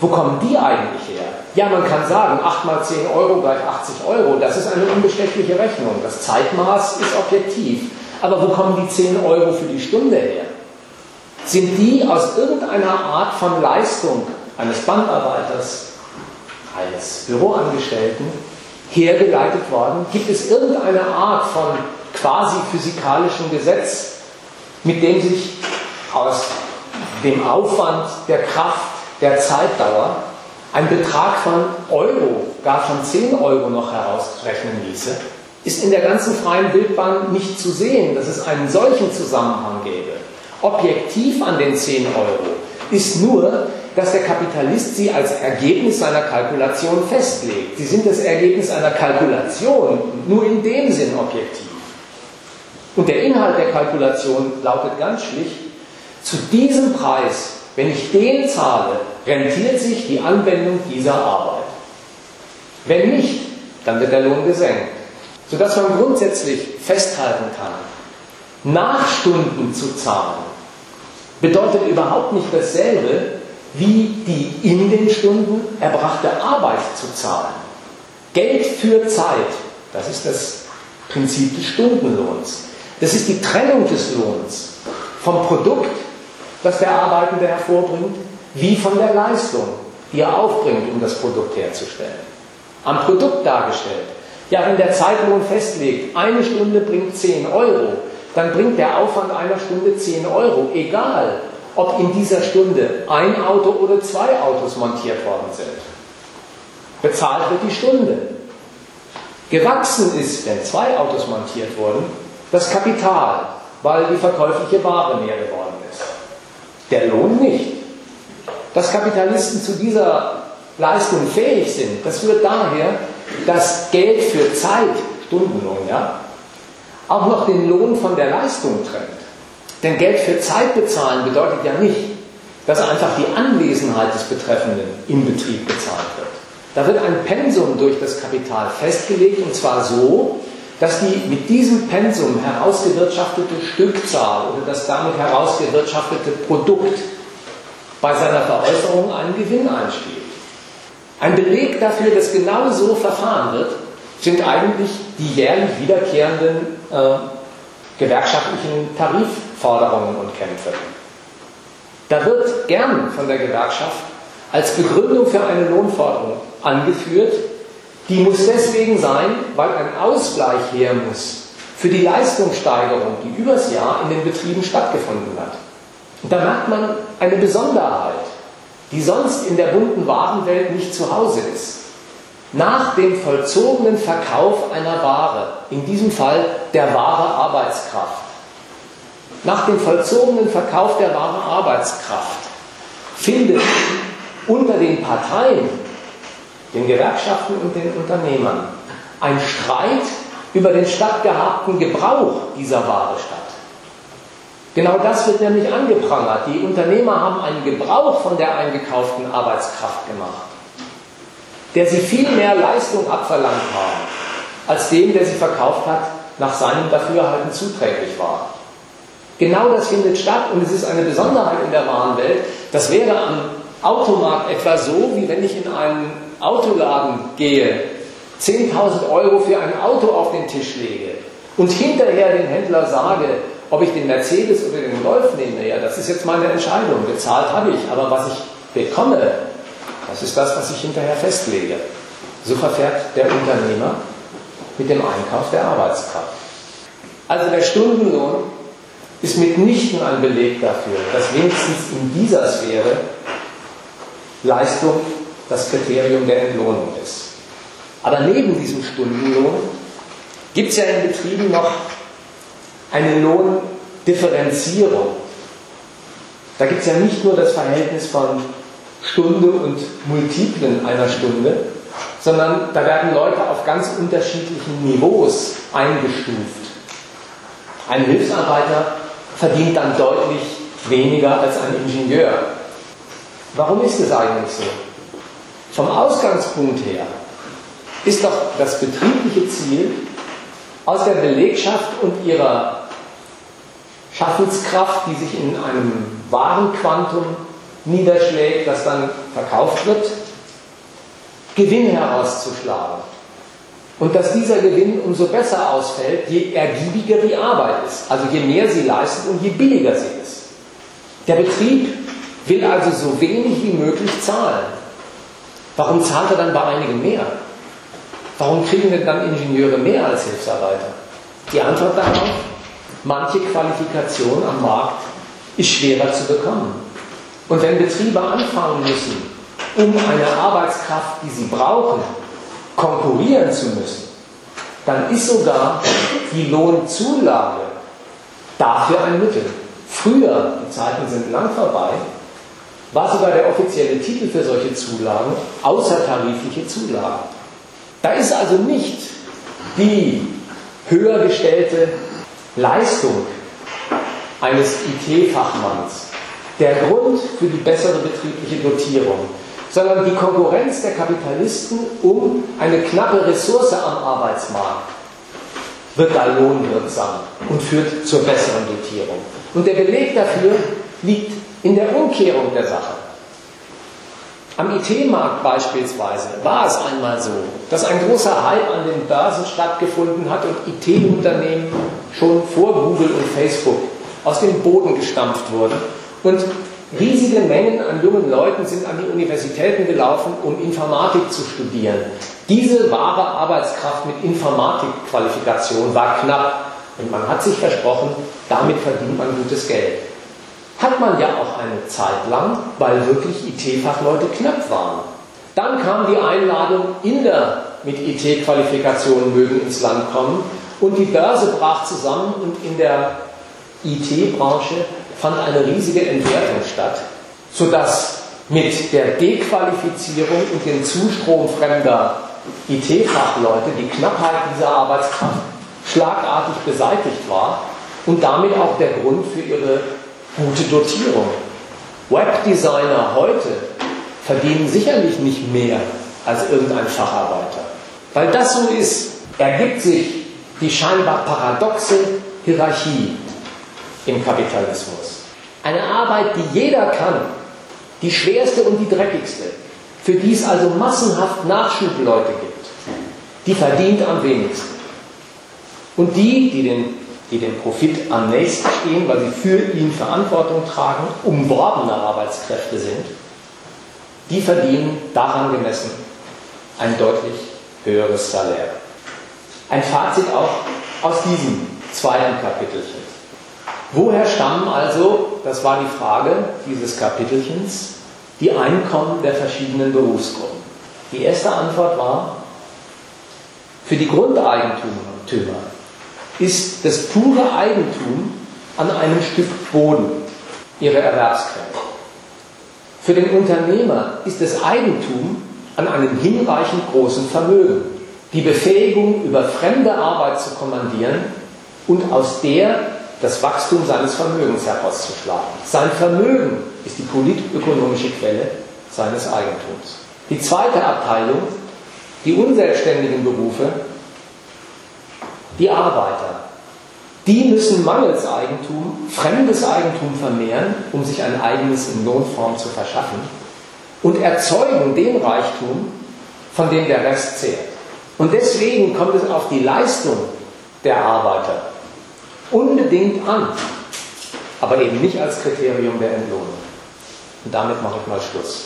wo kommen die eigentlich her? Ja, man kann sagen, 8 mal 10 Euro gleich 80 Euro, das ist eine unbestechliche Rechnung. Das Zeitmaß ist objektiv. Aber wo kommen die 10 Euro für die Stunde her? Sind die aus irgendeiner Art von Leistung eines Bandarbeiters, eines Büroangestellten hergeleitet worden? Gibt es irgendeine Art von quasi physikalischem Gesetz, mit dem sich aus dem Aufwand, der Kraft, der Zeitdauer ein Betrag von Euro, gar von 10 Euro noch herausrechnen ließe? Ist in der ganzen freien Wildbahn nicht zu sehen, dass es einen solchen Zusammenhang gäbe. Objektiv an den 10 Euro ist nur, dass der Kapitalist sie als Ergebnis seiner Kalkulation festlegt. Sie sind das Ergebnis einer Kalkulation, nur in dem Sinn objektiv. Und der Inhalt der Kalkulation lautet ganz schlicht, zu diesem Preis, wenn ich den zahle, rentiert sich die Anwendung dieser Arbeit. Wenn nicht, dann wird der Lohn gesenkt. Sodass man grundsätzlich festhalten kann, Nachstunden zu zahlen, bedeutet überhaupt nicht dasselbe, wie die in den Stunden erbrachte Arbeit zu zahlen. Geld für Zeit, das ist das Prinzip des Stundenlohns. Das ist die Trennung des Lohns vom Produkt, das der Arbeitende hervorbringt, wie von der Leistung, die er aufbringt, um das Produkt herzustellen. Am Produkt dargestellt. Ja, wenn der Zeitlohn festlegt, eine Stunde bringt 10 Euro, dann bringt der Aufwand einer Stunde 10 Euro, egal ob in dieser Stunde ein Auto oder zwei Autos montiert worden sind. Bezahlt wird die Stunde. Gewachsen ist, wenn zwei Autos montiert wurden, das Kapital, weil die verkäufliche Ware mehr geworden ist. Der Lohn nicht. Dass Kapitalisten zu dieser Leistung fähig sind, das führt daher, dass Geld für Zeit, Stundenlohn, ja, auch noch den Lohn von der Leistung trennt. Denn Geld für Zeit bezahlen bedeutet ja nicht, dass einfach die Anwesenheit des Betreffenden im Betrieb bezahlt wird. Da wird ein Pensum durch das Kapital festgelegt und zwar so, dass die mit diesem Pensum herausgewirtschaftete Stückzahl oder das damit herausgewirtschaftete Produkt bei seiner Veräußerung einen Gewinn einspielt. Ein Beleg dafür, dass genau so verfahren wird, sind eigentlich die jährlich wiederkehrenden äh, gewerkschaftlichen Tarifforderungen und Kämpfe. Da wird gern von der Gewerkschaft als Begründung für eine Lohnforderung angeführt, die muss deswegen sein, weil ein Ausgleich her muss für die Leistungssteigerung, die übers Jahr in den Betrieben stattgefunden hat. Und da merkt man eine Besonderheit, die sonst in der bunten Warenwelt nicht zu Hause ist. Nach dem vollzogenen Verkauf einer Ware, in diesem Fall der Ware Arbeitskraft, nach dem vollzogenen Verkauf der Ware Arbeitskraft findet unter den Parteien, den Gewerkschaften und den Unternehmern, ein Streit über den stattgehabten Gebrauch dieser Ware statt. Genau das wird nämlich angeprangert. Die Unternehmer haben einen Gebrauch von der eingekauften Arbeitskraft gemacht, der sie viel mehr Leistung abverlangt haben, als dem, der sie verkauft hat, nach seinem Dafürhalten zuträglich war. Genau das findet statt und es ist eine Besonderheit in der Warenwelt. Das wäre am Automarkt etwa so, wie wenn ich in einen Autoladen gehe, 10.000 Euro für ein Auto auf den Tisch lege und hinterher den Händler sage, ob ich den Mercedes oder den Golf nehme, ja, das ist jetzt meine Entscheidung. Bezahlt habe ich, aber was ich bekomme, das ist das, was ich hinterher festlege. So verfährt der Unternehmer mit dem Einkauf der Arbeitskraft. Also der Stundenlohn ist mitnichten ein Beleg dafür, dass wenigstens in dieser Sphäre Leistung das Kriterium der Entlohnung ist. Aber neben diesem Stundenlohn gibt es ja in Betrieben noch eine Lohndifferenzierung. Da gibt es ja nicht nur das Verhältnis von Stunde und Multiplen einer Stunde, sondern da werden Leute auf ganz unterschiedlichen Niveaus eingestuft. Ein Hilfsarbeiter verdient dann deutlich weniger als ein Ingenieur. Warum ist es eigentlich so? Vom Ausgangspunkt her ist doch das betriebliche Ziel, aus der Belegschaft und ihrer Schaffenskraft, die sich in einem Warenquantum niederschlägt, das dann verkauft wird, Gewinn herauszuschlagen. Und dass dieser Gewinn umso besser ausfällt, je ergiebiger die Arbeit ist. Also je mehr sie leistet und je billiger sie ist. Der Betrieb will also so wenig wie möglich zahlen. Warum zahlt er dann bei einigen mehr? Warum kriegen denn dann Ingenieure mehr als Hilfsarbeiter? Die Antwort darauf, manche Qualifikation am Markt ist schwerer zu bekommen. Und wenn Betriebe anfangen müssen, um eine Arbeitskraft, die sie brauchen, konkurrieren zu müssen, dann ist sogar die Lohnzulage dafür ein Mittel. Früher, die Zeiten sind lang vorbei, war sogar der offizielle Titel für solche Zulagen außertarifliche Zulagen. Da ist also nicht die höher gestellte Leistung eines IT-Fachmanns der Grund für die bessere betriebliche Dotierung, sondern die Konkurrenz der Kapitalisten um eine knappe Ressource am Arbeitsmarkt wird da lohnwirksam und führt zur besseren Dotierung. Und der Beleg dafür liegt in der Umkehrung der Sache. Am IT-Markt beispielsweise war es einmal so, dass ein großer Hype an den Börsen stattgefunden hat und IT-Unternehmen schon vor Google und Facebook aus dem Boden gestampft wurden. Und riesige Mengen an jungen Leuten sind an die Universitäten gelaufen, um Informatik zu studieren. Diese wahre Arbeitskraft mit Informatikqualifikation war knapp und man hat sich versprochen, damit verdient man gutes Geld. Hat man ja auch eine Zeit lang, weil wirklich IT-Fachleute knapp waren. Dann kam die Einladung, Inder mit IT-Qualifikationen mögen ins Land kommen und die Börse brach zusammen und in der IT-Branche fand eine riesige Entwertung statt, sodass mit der Dequalifizierung und dem Zustrom fremder IT-Fachleute die Knappheit dieser Arbeitskraft schlagartig beseitigt war und damit auch der Grund für ihre gute Dotierung. Webdesigner heute verdienen sicherlich nicht mehr als irgendein Facharbeiter. Weil das so ist, ergibt sich die scheinbar paradoxe Hierarchie im Kapitalismus. Eine Arbeit, die jeder kann, die schwerste und die dreckigste, für die es also massenhaft Nachschubleute gibt, die verdient am wenigsten. Und die, die den, die den Profit am nächsten stehen, weil sie für ihn Verantwortung tragen, umworbene Arbeitskräfte sind, die verdienen daran gemessen ein deutlich höheres Salär. Ein Fazit auch aus diesem zweiten Kapitelchen. Woher stammen also, das war die Frage dieses Kapitelchens, die Einkommen der verschiedenen Berufsgruppen? Die erste Antwort war, für die Grundeigentümer ist das pure Eigentum an einem Stück Boden ihre Erwerbsquelle. Für den Unternehmer ist das Eigentum an einem hinreichend großen Vermögen. Die Befähigung, über fremde Arbeit zu kommandieren und aus der das Wachstum seines Vermögens herauszuschlagen. Sein Vermögen ist die politökonomische Quelle seines Eigentums. Die zweite Abteilung, die unselbstständigen Berufe, die Arbeiter. Die müssen mangels Eigentum fremdes Eigentum vermehren, um sich ein eigenes in Lohnform zu verschaffen und erzeugen den Reichtum, von dem der Rest zehrt. Und deswegen kommt es auf die Leistung der Arbeiter unbedingt an, aber eben nicht als Kriterium der Entlohnung. Und damit mache ich mal Schluss.